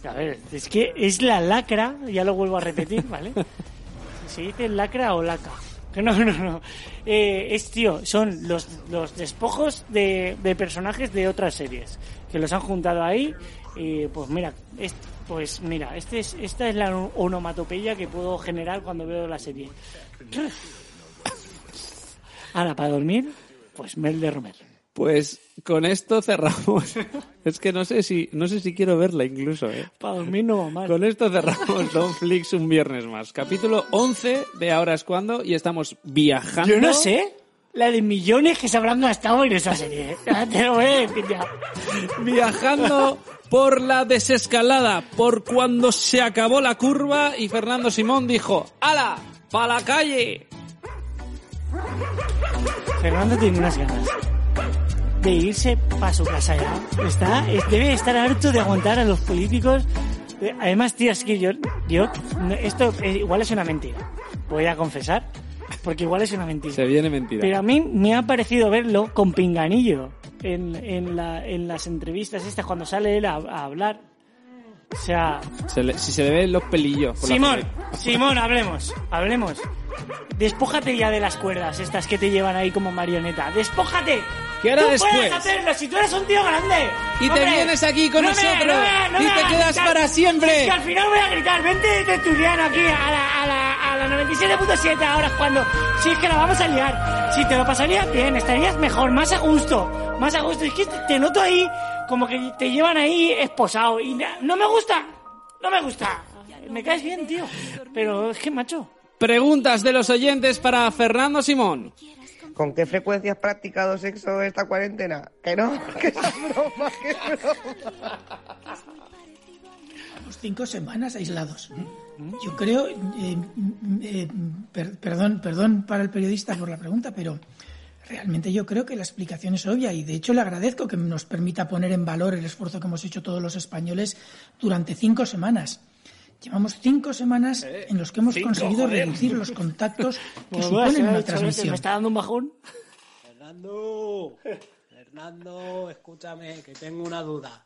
A ver, es que es la lacra, ya lo vuelvo a repetir, ¿vale? ¿Se dice lacra o laca? No, no, no. Eh, es, tío, son los, los despojos de, de personajes de otras series que los han juntado ahí. Y pues mira, es, pues mira, este es, esta es la onomatopeya que puedo generar cuando veo la serie. Ahora, para dormir, pues Mel de Romer.
Pues con esto cerramos. es que no sé si, no sé si quiero verla incluso, ¿eh?
Para dormir no va mal.
Con esto cerramos Don Flix un viernes más. Capítulo 11 de Ahora es cuando y estamos viajando.
Yo no sé la de millones que se habrán gastado en esa serie. ¿eh? Ya Te lo voy a decir ya.
Viajando por la desescalada, por cuando se acabó la curva y Fernando Simón dijo, ¡Hala! ¡Pa la calle!
Fernando tiene unas ganas de irse para su casa ya. Está, es- debe estar harto de aguantar a los políticos. Eh, Además, tío, es que yo, yo, esto eh, igual es una mentira. Voy a confesar, porque igual es una mentira.
Se viene mentira.
Pero a mí me ha parecido verlo con pinganillo en, en, la- en las entrevistas estas cuando sale él a, a hablar. O sea,
Se le- si se le ven los pelillos. por
Simón. Simón, hablemos, hablemos. Despójate ya de las cuerdas estas que te llevan ahí como marioneta. ¡Despójate!
¿Qué hará
¡Tú
después?
puedes hacerlo si tú eres un tío grande!
Y te vienes aquí con
No me-
nosotros
no me- no
y te quedas
gritar.
para siempre.
Si es que al final voy a gritar, vente de tertuliano aquí a la, a la, a la 97.7 ahora cuando... Si es que la vamos a liar. Si te lo pasarías bien, estarías mejor, más a gusto. Más a gusto. Es que te noto ahí como que te llevan ahí esposado. Y no me gusta. No me gusta. Me caes bien, tío. Pero es que, macho...
Preguntas de los oyentes para Fernando Simón.
¿Con qué frecuencia has practicado sexo esta cuarentena? Que no, que es broma, que es broma.
Cinco semanas aislados. Yo creo, eh, eh, per- perdón, perdón para el periodista por la pregunta, pero realmente yo creo que la explicación es obvia y de hecho le agradezco que nos permita poner en valor el esfuerzo que hemos hecho todos los españoles durante cinco semanas. Llevamos cinco semanas en los que hemos
cinco,
conseguido
joder.
reducir los contactos que suponen
me ha
una
dicho, "Vete,
transmisión.
Me está dando un bajón.
Fernando, Fernando, escúchame, que tengo una duda.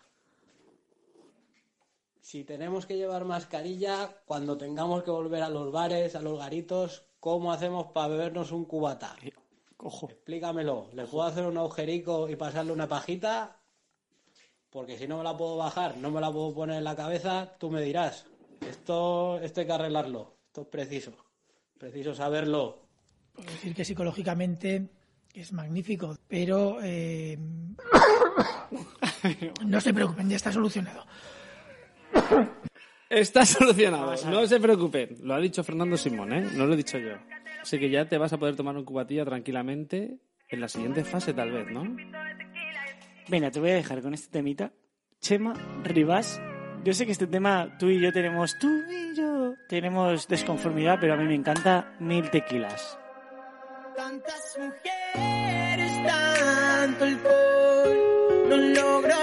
Si tenemos que llevar mascarilla cuando tengamos que volver a los bares, a los garitos, ¿cómo hacemos para bebernos un cubata?
Cojo.
Explícamelo. ¿Le puedo hacer un agujerico y pasarle una pajita? Porque si no me la puedo bajar, no me la puedo poner en la cabeza, tú me dirás. Esto, esto hay que arreglarlo. Esto es preciso. Preciso saberlo.
Puedo decir que psicológicamente es magnífico, pero eh, no se preocupen, ya está solucionado.
Está solucionado, no se preocupen. Lo ha dicho Fernando Simón, ¿eh? No lo he dicho yo. Así que ya te vas a poder tomar un cubatilla tranquilamente en la siguiente fase, tal vez, ¿no?
Venga, te voy a dejar con este temita. Chema Rivas Yo sé que este tema tú y yo tenemos, tú y yo tenemos desconformidad, pero a mí me encanta Mil Tequilas.
Tantas mujeres, tanto alcohol, no logro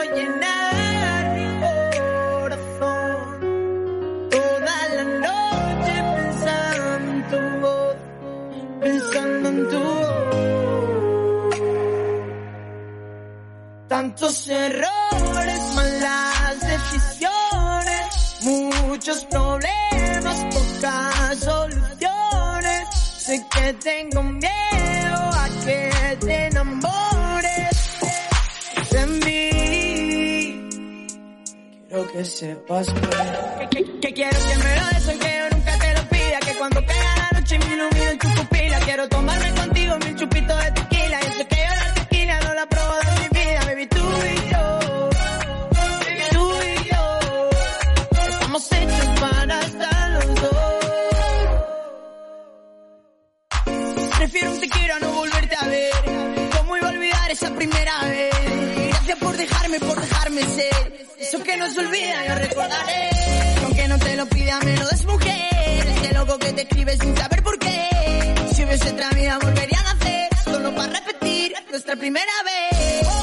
Tantos errores, malas decisiones, muchos problemas, pocas soluciones. Sé que tengo miedo a que te enamores de mí. Quiero que sepas que, que, que quiero que me lo des aunque yo nunca te lo pida. Que cuando la noche en tu pupila. Quiero tomarme contigo mil chupitos de tequila. Yo sé que yo la tequila no la pruebo de mi vida, baby, tú y yo. Baby, tú y yo. Estamos hechos para estar los dos. Prefiero un te quiero a no volverte a ver. ¿Cómo iba a olvidar esa primera vez? Gracias por dejarme, por dejarme ser. Eso que no se olvida, yo recordaré. Aunque no te lo pida, me lo. Ese loco que te escribe sin saber por qué. Si hubiese otra vida, volvería a nacer. Solo para repetir nuestra primera vez.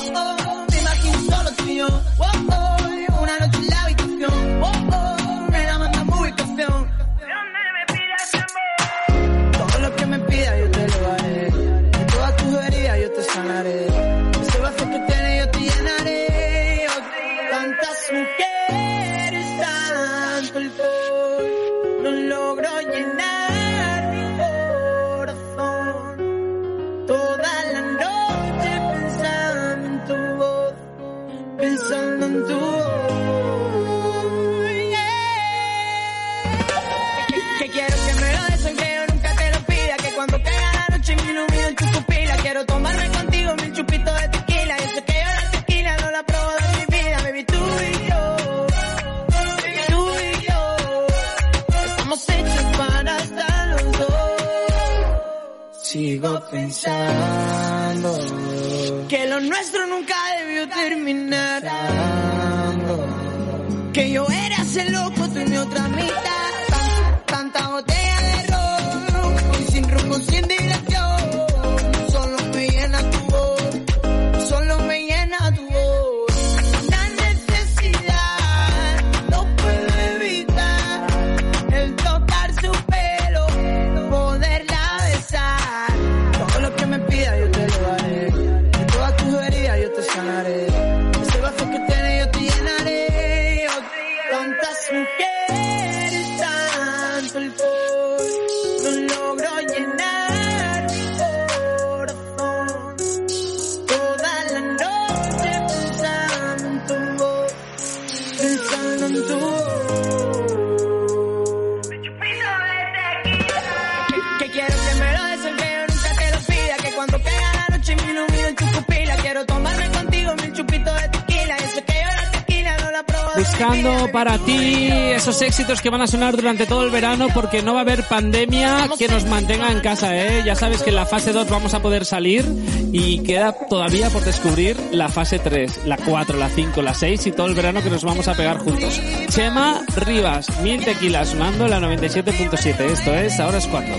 Éxitos que van a sonar durante todo el verano porque no va a haber pandemia que nos mantenga en casa, ¿eh? Ya sabes que en la fase 2 vamos a poder salir y queda todavía por descubrir la fase 3, la 4, la 5, la 6 y todo el verano que nos vamos a pegar juntos. Chema Rivas, mil tequilas sonando en la 97.7. Esto es Ahora es cuando.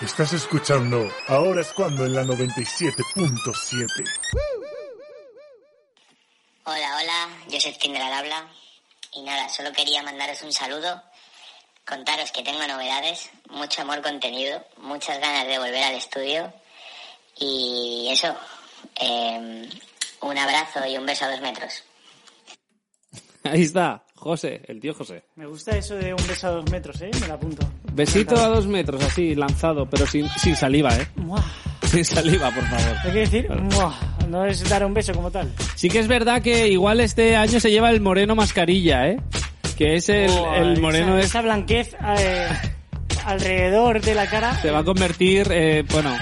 Estás escuchando Ahora es cuando en la 97.7.
Hola, hola, Joseph Kindler habla. Y nada, solo quería mandaros un saludo, contaros que tengo novedades, mucho amor contenido, muchas ganas de volver al estudio. Y eso, eh, un abrazo y un beso a dos metros.
Ahí está, José, el tío José.
Me gusta eso de un beso a dos metros, ¿eh? Me lo apunto.
Besito a dos metros, así, lanzado, pero sin, sin saliva, ¿eh?
Muah.
Sin saliva, por favor.
Hay que decir, no es dar un beso como tal.
Sí que es verdad que igual este año se lleva el moreno mascarilla, ¿eh? Que es el, el moreno
esa,
es,
esa blanquez eh, alrededor de la cara.
se va a convertir, eh, bueno,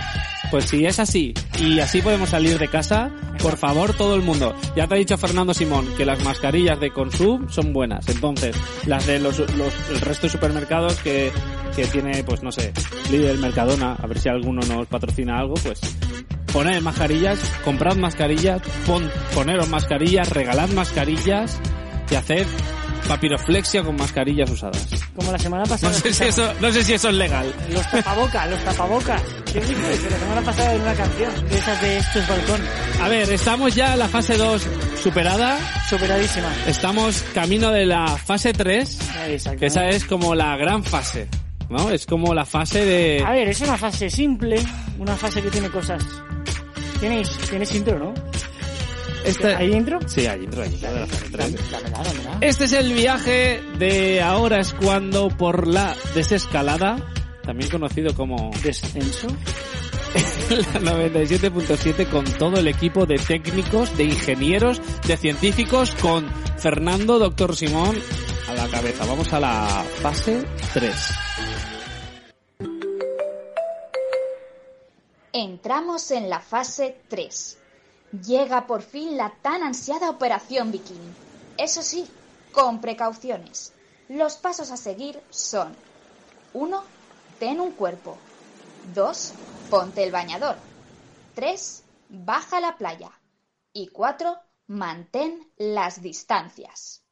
pues si es así y así podemos salir de casa, por favor todo el mundo. Ya te ha dicho Fernando Simón que las mascarillas de Consum son buenas, entonces las de los, los el resto de supermercados que, que tiene, pues no sé, Lidl, Mercadona, a ver si alguno nos patrocina algo, pues poned mascarillas, comprad mascarillas, pon, poneros mascarillas, regalad mascarillas y haced papiroflexia con mascarillas usadas.
Como la semana pasada.
No sé si eso, no sé si eso es legal.
Los tapabocas, los tapabocas. ¿Qué dijo eso? La semana pasada en una canción de esas de estos balcón.
A ver, estamos ya en la fase 2 superada.
Superadísima.
Estamos camino de la fase 3,
Exacto.
que esa es como la gran fase, ¿no? Es como la fase de...
A ver, es una fase simple, una fase que tiene cosas. ¿Tienes, tienes intro, no?
Esta-
¿Hay intro?
Sí, hay intro, hay intro de la fase 3.
Dámela, dámela.
Este es el viaje de ahora es cuando por la desescalada, también conocido como
descenso,
la 97.7 con todo el equipo de técnicos, de ingenieros, de científicos, con Fernando, doctor Simón a la cabeza. Vamos a la fase 3.
Entramos en la fase 3. Llega por fin la tan ansiada operación bikini. Eso sí, con precauciones. Los pasos a seguir son 1. Ten un cuerpo. 2. Ponte el bañador. 3. Baja a la playa. Y 4. Mantén las distancias.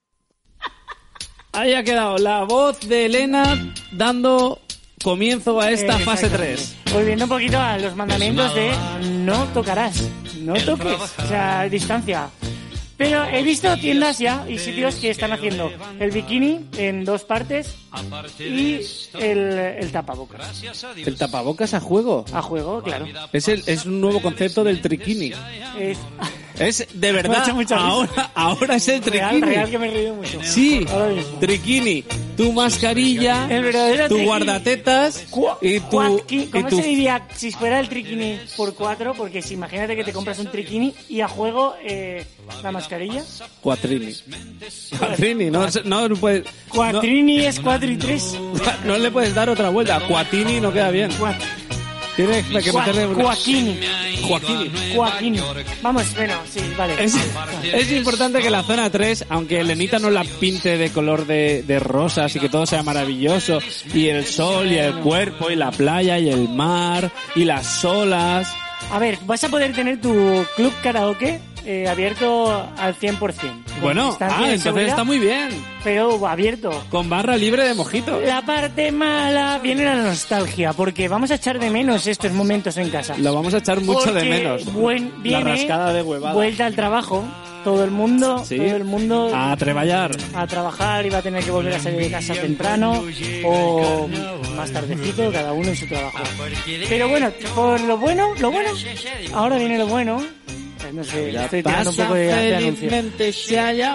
Ahí ha quedado la voz de Elena dando comienzo a esta
Eh,
fase
exactamente.
3.
Volviendo un poquito a los mandamientos de no tocarás, no toques, o sea, distancia. Pero he visto tiendas ya y sitios que están haciendo el bikini en dos partes y el, el tapabocas.
El tapabocas a juego.
A juego, claro.
Es, el, es un nuevo concepto del triquini.
Es
Es de verdad, ahora, ahora es el
real,
triquini.
real que me he reído mucho.
Sí, triquini. Tu mascarilla,
El verdadero
tu
triquini.
guardatetas y tu... Y
¿Cómo
tu-
se diría si fuera el triquini por cuatro? Porque si imagínate que te compras un triquini y a juego eh, la mascarilla.
Cuatrini. Cuatrini, no.
Cuatrini es cuatro y tres.
No, no le puedes dar otra vuelta. Cuatini no queda bien. Tienes que meterle... una-
Joaquini.
Joaquini.
Joaquín. Vamos, bueno, sí, vale.
Es, es importante que la zona 3, aunque Elenita no la pinte de color de, de rosas y que todo sea maravilloso, y el sol y el cuerpo y la playa y el mar y las olas,
A ver, vas a poder tener tu club karaoke eh, abierto al 100%. con
Bueno, ah, entonces está muy bien.
Pero abierto.
Con barra libre de mojito.
La parte mala viene la nostalgia, porque vamos a echar de menos estos momentos en casa.
Lo vamos a echar mucho de menos.
Buen,
la
viene
rascada de huevada.
vuelta al trabajo, todo el mundo,
Sí.
todo el mundo
A treballar.
a trabajar y va a tener que volver a salir de casa temprano o más tardecito, cada uno en su trabajo. Pero bueno, por lo bueno, lo bueno, ahora viene lo bueno. Eh, No sé, estoy tirando un poco de, de anuncio.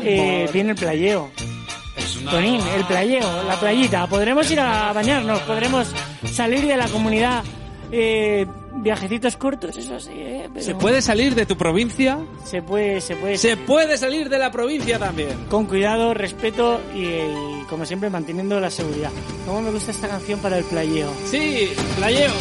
Eh, viene el playeo. Tonín, el playeo, la playita. Podremos ir a bañarnos, podremos salir de la comunidad. Eh, viajecitos cortos, eso sí, eh, pero
¿Se puede salir de tu provincia?
se puede, se puede.
Se puede salir de la provincia también.
Con cuidado, respeto y, y, como siempre manteniendo la seguridad. ¿Cómo me gusta esta canción para el playeo?
Sí, playeo.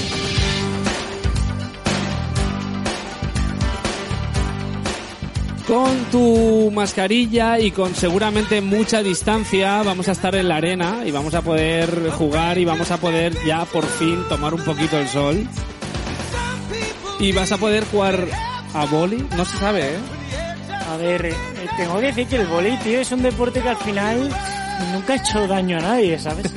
Con tu mascarilla y con seguramente mucha distancia vamos a estar en la arena y vamos a poder jugar y vamos a poder ya por fin tomar un poquito el sol. Y vas a poder jugar a boli, no se sabe, ¿eh?
A ver, eh, tengo que decir que el volei, tío, es un deporte que al final nunca ha hecho daño a nadie, ¿sabes?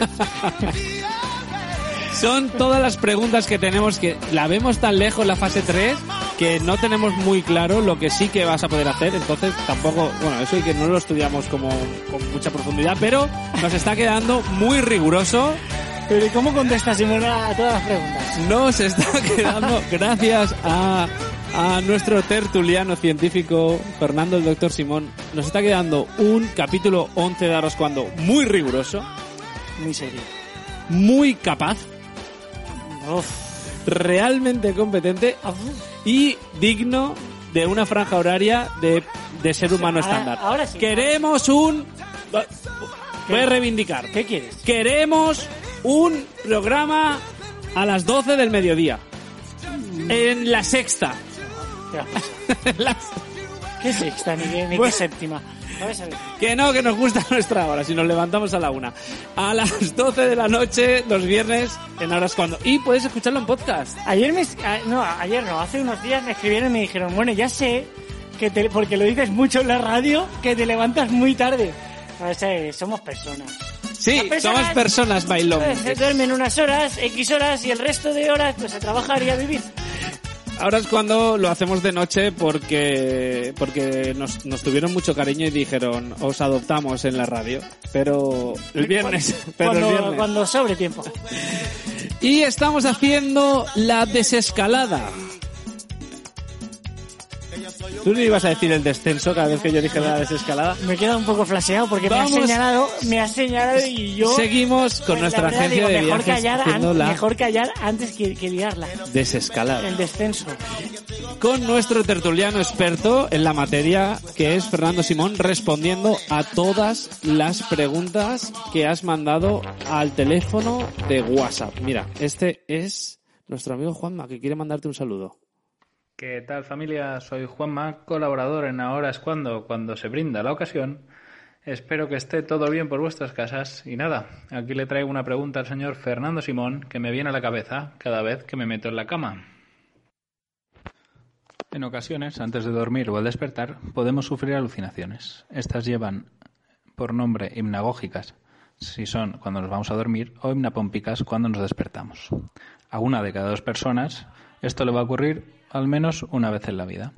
Son todas las preguntas que tenemos que la vemos tan lejos la fase 3 que no tenemos muy claro lo que sí que vas a poder hacer, entonces tampoco, bueno, eso y que no lo estudiamos como con mucha profundidad, pero nos está quedando muy riguroso.
Pero ¿y cómo contestas, Simona, a todas las preguntas?
Nos está quedando gracias a a nuestro tertuliano científico Fernando el doctor Simón, nos está quedando un capítulo 11 de Arroz Cuando muy riguroso,
Muy serio.
muy capaz,
Uf.
Realmente competente y digno de una franja horaria de, de ser humano
Ahora-
estándar.
ahora sí.
Queremos un... Voy a reivindicar.
¿Qué quieres?
Queremos un programa a las 12 del mediodía. En la sexta.
¿Qué sexta ni ni qué séptima?
Que no, que nos gusta nuestra hora, si nos levantamos a la una. A las 12 de la noche, los viernes, en horas cuando. Y puedes escucharlo en podcast.
Ayer me... No, ayer no, hace unos días me escribieron y me dijeron, bueno, ya sé que te, porque lo dices mucho en la radio, que te levantas muy tarde. O sea, somos personas.
Sí,
personas,
somos personas, bailón.
se duermen unas horas, X horas, y el resto de horas, pues a trabajar y a vivir.
Ahora es cuando lo hacemos de noche porque porque nos, nos tuvieron mucho cariño y dijeron, os adoptamos en la radio. Pero el viernes, pero el
cuando,
viernes.
cuando sobre tiempo.
Y estamos haciendo la desescalada. ¿Tú no ibas a decir el descenso cada vez que yo dije la desescalada?
Me he quedado un poco flaseado porque me ha señalado, me ha señalado y yo...
Seguimos con nuestra agencia
digo,
de
mejor
viajes
callar, an-
la
mejor callar antes que, que liarla.
desescalada.
El descenso.
Con nuestro tertuliano experto en la materia, que es Fernando Simón, respondiendo a todas las preguntas que has mandado al teléfono de WhatsApp. Mira, este es nuestro amigo Juanma, que quiere mandarte un saludo.
¿Qué tal familia? Soy Juanma, colaborador en Ahora es cuando, cuando se brinda la ocasión. Espero que esté todo bien por vuestras casas. Y nada, aquí le traigo una pregunta al señor Fernando Simón que me viene a la cabeza cada vez que me meto en la cama. En ocasiones, antes de dormir o al despertar, podemos sufrir alucinaciones. Estas llevan por nombre hipnagógicas, si son cuando nos vamos a dormir, o hipnapómpicas cuando nos despertamos. A una de cada dos personas esto le va a ocurrir al menos una vez en la vida.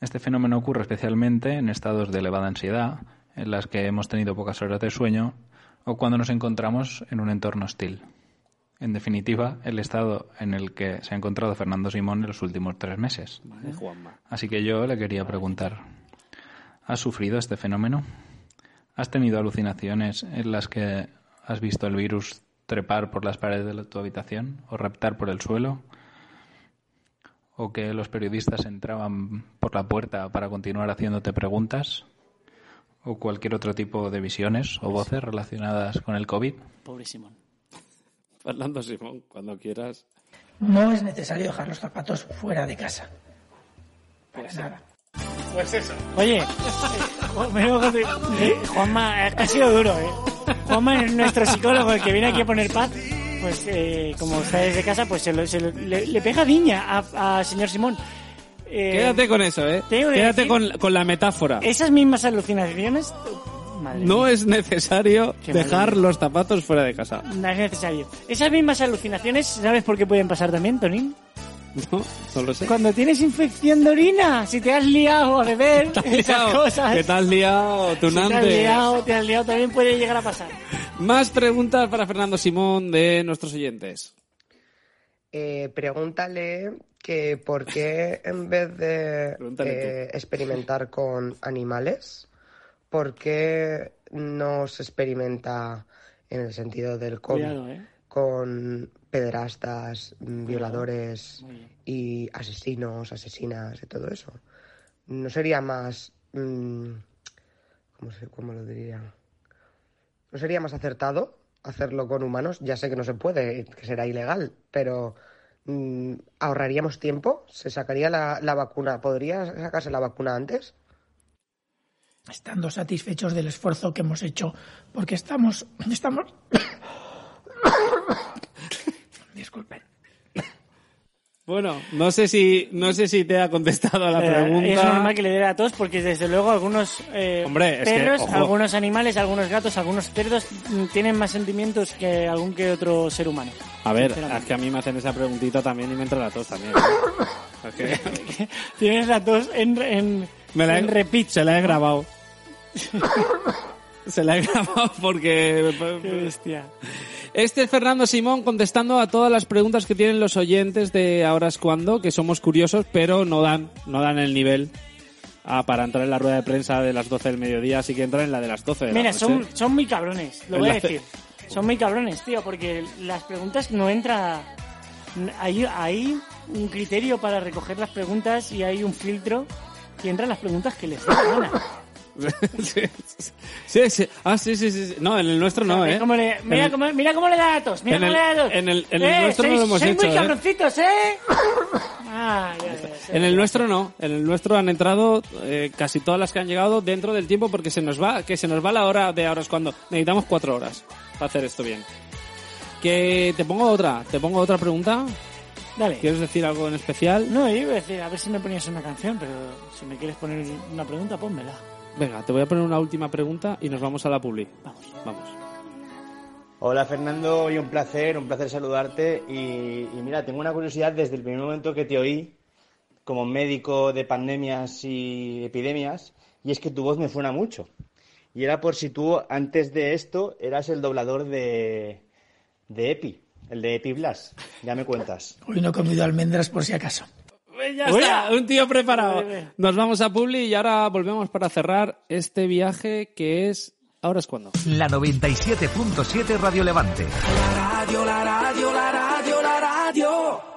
Este fenómeno ocurre especialmente en estados de elevada ansiedad, en las que hemos tenido pocas horas de sueño o cuando nos encontramos en un entorno hostil. En definitiva, el estado en el que se ha encontrado Fernando Simón en los últimos tres meses.
Vale.
Así que yo le quería preguntar, ¿has sufrido este fenómeno? ¿Has tenido alucinaciones en las que has visto el virus trepar por las paredes de tu habitación o reptar por el suelo? ¿O que los periodistas entraban por la puerta para continuar haciéndote preguntas? ¿O cualquier otro tipo de visiones o voces relacionadas con el COVID?
Pobre Simón.
Fernando Simón, cuando quieras.
No es necesario dejar los zapatos fuera de casa. Para nada.
Pues eso. Oye, Juanma, eh, ha sido duro, ¿eh? Juanma es nuestro psicólogo, el que viene aquí a poner paz. Pues eh, como está desde casa, pues se lo- se lo- le, le pega viña a, a señor Simón. Eh,
Quédate con eso, ¿eh? Quédate con, con la metáfora.
Esas mismas alucinaciones, madre
No
mía,
es necesario
Qué
dejar los zapatos fuera de casa.
no es necesario. Esas mismas alucinaciones, ¿sabes por qué pueden pasar también, Tonín?
No, no lo sé.
Cuando tienes infección de orina, si te has liado a beber,
¿Te has
esas
liado?
cosas.
¿Qué te has liado,
Si te has
tunante?
liado, te has liado, también puede llegar a pasar.
Más preguntas para Fernando Simón de nuestros oyentes.
Eh, pregúntale que por qué en vez de eh, experimentar con animales, ¿por qué no se experimenta en el sentido del COVID
Cuidado, ¿eh?
Con pederastas, violadores y asesinos, asesinas y todo eso? ¿No sería más... mm, ¿cómo, se- cómo lo diría? ¿No sería más acertado hacerlo con humanos? Ya sé que no se puede, que será ilegal, pero mm, ¿ahorraríamos tiempo? ¿Se sacaría la, la vacuna? ¿Podría sacarse la vacuna antes?
Estando satisfechos del esfuerzo que hemos hecho, porque estamos, estamos, disculpen,
Bueno, no sé si no sé si te ha contestado a la
Eh,
pregunta.
Es normal que le dé a todos porque desde luego algunos eh,
Hombre, es que,
perros, algunos animales, algunos gatos, algunos cerdos mm, tienen más sentimientos que algún que otro ser humano.
A ver, es que a mí me hacen esa preguntita también y me entra la tos también. ¿eh?
Tienes la tos en, en,
me la he,
en repeat.
se la he grabado. se la he grabado porque...
Qué bestia.
Este es Fernando Simón contestando a todas las preguntas que tienen los oyentes de Ahora es cuando, que somos curiosos, pero no dan, no dan el nivel ah, para entrar en la rueda de prensa de las 12 del mediodía, así que entran en la de las 12 de
Mira,
la
son,
noche.
son muy cabrones, lo voy a decir. Son muy cabrones, tío, porque las preguntas no entra... Hay, hay un criterio para recoger las preguntas y hay un filtro y entran las preguntas que les da.
Sí, sí, sí. Ah, sí, sí, sí. No, en el nuestro no, ¿eh?
cómo le- mira, cómo, mira cómo le da a tos, mira
en
cómo
el-
le da a tos.
en el- en el
Eh,
nuestro no lo hemos
sois
hecho,
muy
¿eh?
cabroncitos, ¿eh? Ah, ya, ya, ya.
En el nuestro no, en el nuestro han entrado eh, casi todas las que han llegado dentro del tiempo porque se nos va, que se nos va la hora de ahora es cuando necesitamos cuatro horas para hacer esto bien. Que te pongo otra, te pongo otra pregunta.
Dale.
¿Quieres decir algo en especial?
No, yo iba a decir, a ver si me ponías una canción, pero si me quieres poner una pregunta, pónmela.
Venga, te voy a poner una última pregunta y nos vamos a la publi. Vamos. Vamos.
Hola Fernando, y un placer, un placer saludarte. Y, y mira, tengo una curiosidad desde el primer momento que te oí como médico de pandemias y epidemias, y es que tu voz me suena mucho. Y era por si tú, antes de esto, eras el doblador de, de Epi, el de Epi Blas. Ya me cuentas.
Hoy no he comido almendras por si acaso.
Ya está, un tío preparado. Nos vamos a Publi y ahora volvemos para cerrar este viaje que es... Ahora es cuando.
La 97.7 Radio Levante.
La radio, la radio, la radio, la radio.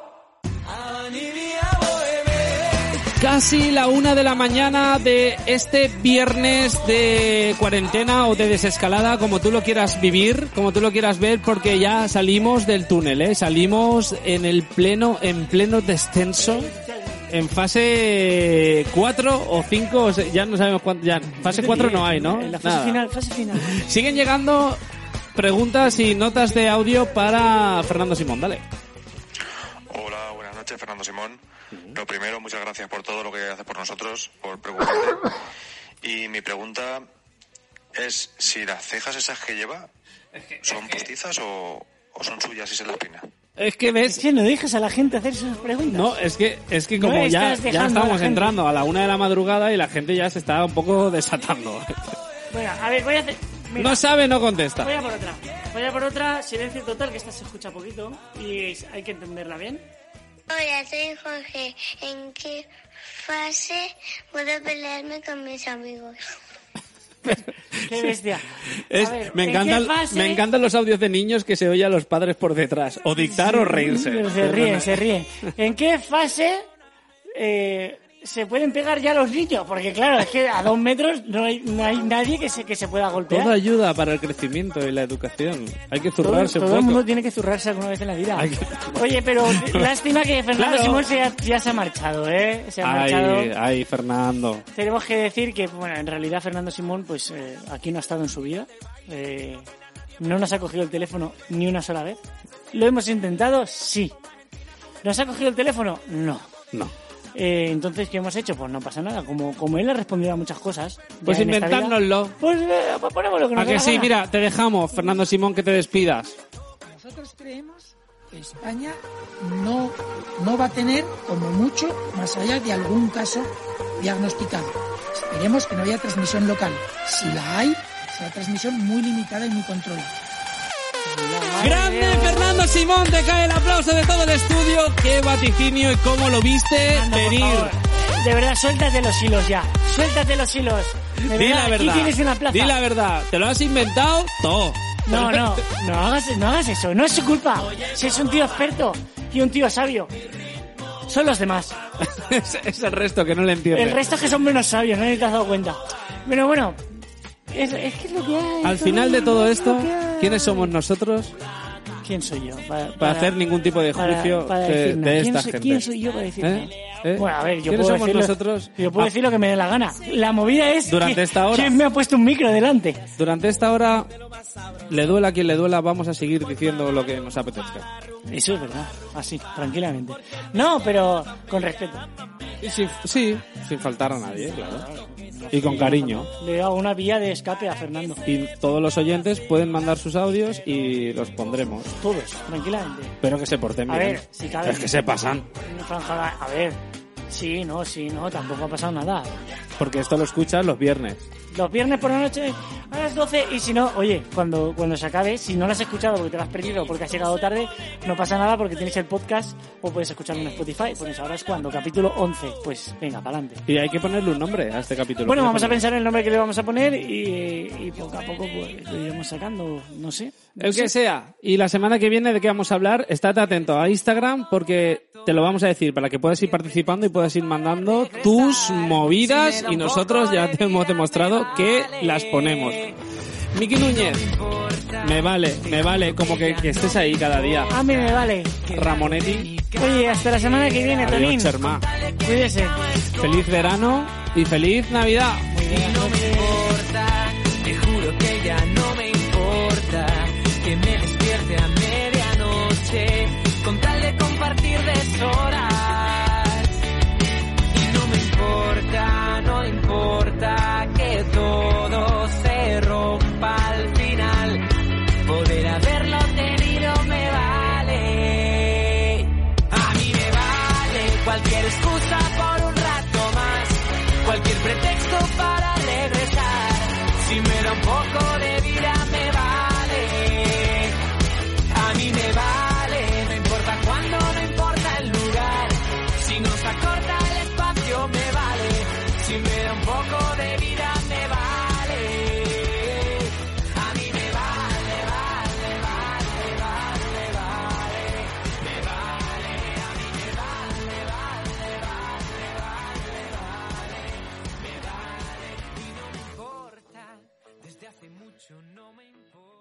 Casi la una de la mañana de este viernes de cuarentena o de desescalada, como tú lo quieras vivir, como tú lo quieras ver, porque ya salimos del túnel, ¿eh? Salimos en el pleno, en pleno descenso, en fase 4 o 5, ya no sabemos cuánto, ya, fase 4 no hay, ¿no?
En la fase
Nada.
final, fase final.
Siguen llegando preguntas y notas de audio para Fernando Simón, dale.
Hola, buenas noches, Fernando Simón. Lo primero, muchas gracias por todo lo que haces por nosotros, por preguntarte. Y mi pregunta es si las cejas esas que lleva son postizas o, o son suyas y se las pina.
Es que ves...
Si no dejas a la gente hacer sus preguntas.
No, es que, es que
No
como ya, ya
a
estamos entrando a la una de la madrugada y la gente ya se está un poco desatando.
Bueno, a ver, voy a hacer... mira,
No sabe, no contesta.
Voy a por otra. Voy a por otra, silencio total, que esta se escucha poquito y hay que entenderla bien.
Hola, soy Jorge. ¿En qué fase puedo pelearme con mis amigos?
Qué bestia.
Es-
A ver,
me,
¿en
encantan,
qué fase-
me encantan los audios de niños que se oye a los padres por detrás. O dictar o reírse.
Pero se ríen, se ríen. ¿En qué fase eh, se pueden pegar ya los niños? Porque claro, es que a dos metros no hay, no hay nadie que se, que se pueda golpear.
Todo ayuda para el crecimiento y la educación. Hay que
Todo,
zurrarse
todo
un
el
poco.
mundo tiene que zurrarse alguna vez en la vida. Oye, pero lástima que Fernando
Claro.
Simón se ha- ya se ha marchado, ¿eh? Se ha marchado.
Ay, ay, Fernando.
Tenemos que decir que, bueno, en realidad Fernando Simón, pues eh, aquí no ha estado en su vida. Eh, no nos ha cogido el teléfono ni una sola vez. ¿Lo hemos intentado? Sí. ¿Nos ha cogido el teléfono? No.
No.
Eh, entonces, ¿qué hemos hecho? Pues no pasa nada. Como, como él ha respondido a muchas cosas.
Pues
vida,
inventárnoslo.
Pues, eh, pues ponemos lo que nos
¿A que sí?
gana.
Mira, te dejamos, Fernando Simón, que te despidas.
Nosotros creemos que España no, no va a tener, como mucho, más allá de algún caso diagnosticado. Esperemos que no haya transmisión local. Si la hay, será transmisión muy limitada y muy controlada.
Grande Fernando Simón, te cae el aplauso de todo el estudio. Qué vaticinio y cómo lo viste venir.
De verdad, suéltate los hilos ya. Suéltate los hilos. De
Di
verdad,
la verdad.
Aquí tienes una plaza.
Di la verdad. ¿Te lo has inventado? Todo.
No, no, no hagas, no hagas eso. No es su culpa. Si es un tío experto y un tío sabio. Son los demás.
es, es el resto que no le entiende.
El resto es que son menos sabios, no te has dado cuenta. Pero bueno, es, es que es lo que hay.
Al final de todo esto. ¿quiénes somos nosotros
¿Quién soy yo? Para,
para hacer ningún tipo de
para-
juicio
para
de,
decir nada.
de
¿Quién
esta
soy-
gente?
¿Quién soy yo para decir
¿Eh? ¿Eh?
Bueno, a ver, yo
¿Quiénes
puedo
somos
decir lo-
nosotros?
Yo puedo
Ah,
decir lo que me dé la gana. La movida es
Durante
que-
esta hora.
¿Quién me ha puesto un micro delante?
Durante esta hora, le duela a quien le duela, vamos a seguir diciendo lo que nos apetezca.
Eso es verdad, así, tranquilamente. No, pero con respeto.
Y sin- sí, sin faltar a nadie, claro. Y con cariño.
Le hago una vía de escape a Fernando.
Y todos los oyentes pueden mandar sus audios y los pondremos.
Todos, tranquilamente.
Pero que se porten
A
bien.
ver, si cabe.
Es que se pasan.
A ver, sí, no, sí, no, tampoco ha pasado nada.
Porque esto lo escuchas los viernes.
Los viernes por la noche a las 12 y si no, oye, cuando, cuando se acabe, si no lo has escuchado porque te lo has perdido o porque has llegado tarde, no pasa nada porque tienes el podcast o puedes escucharlo en Spotify. Pones ahora es cuando, capítulo 11. Pues venga, para adelante.
Y hay que ponerle un nombre a este capítulo.
Bueno,
¿Qué le
vamos a pensar en el nombre que le vamos a poner y, y poco a poco pues, lo iremos sacando, no sé. No
El
sé.
que sea. Y la semana que viene, ¿de qué vamos a hablar? Estate atento a Instagram porque te lo vamos a decir para que puedas ir participando y puedas ir mandando tus movidas y nosotros ya te hemos demostrado que las ponemos. Miki Núñez, me vale, me vale como que, que estés ahí cada día.
A mí me vale.
Ramonetti,
Oye, hasta la semana que viene, Tonín.
adiós, Cherma.
Cuídese.
Feliz verano y feliz Navidad.
no me importa, te juro que ya no me importa que me despierte a medianoche con tal de compartir deshoras. No importa que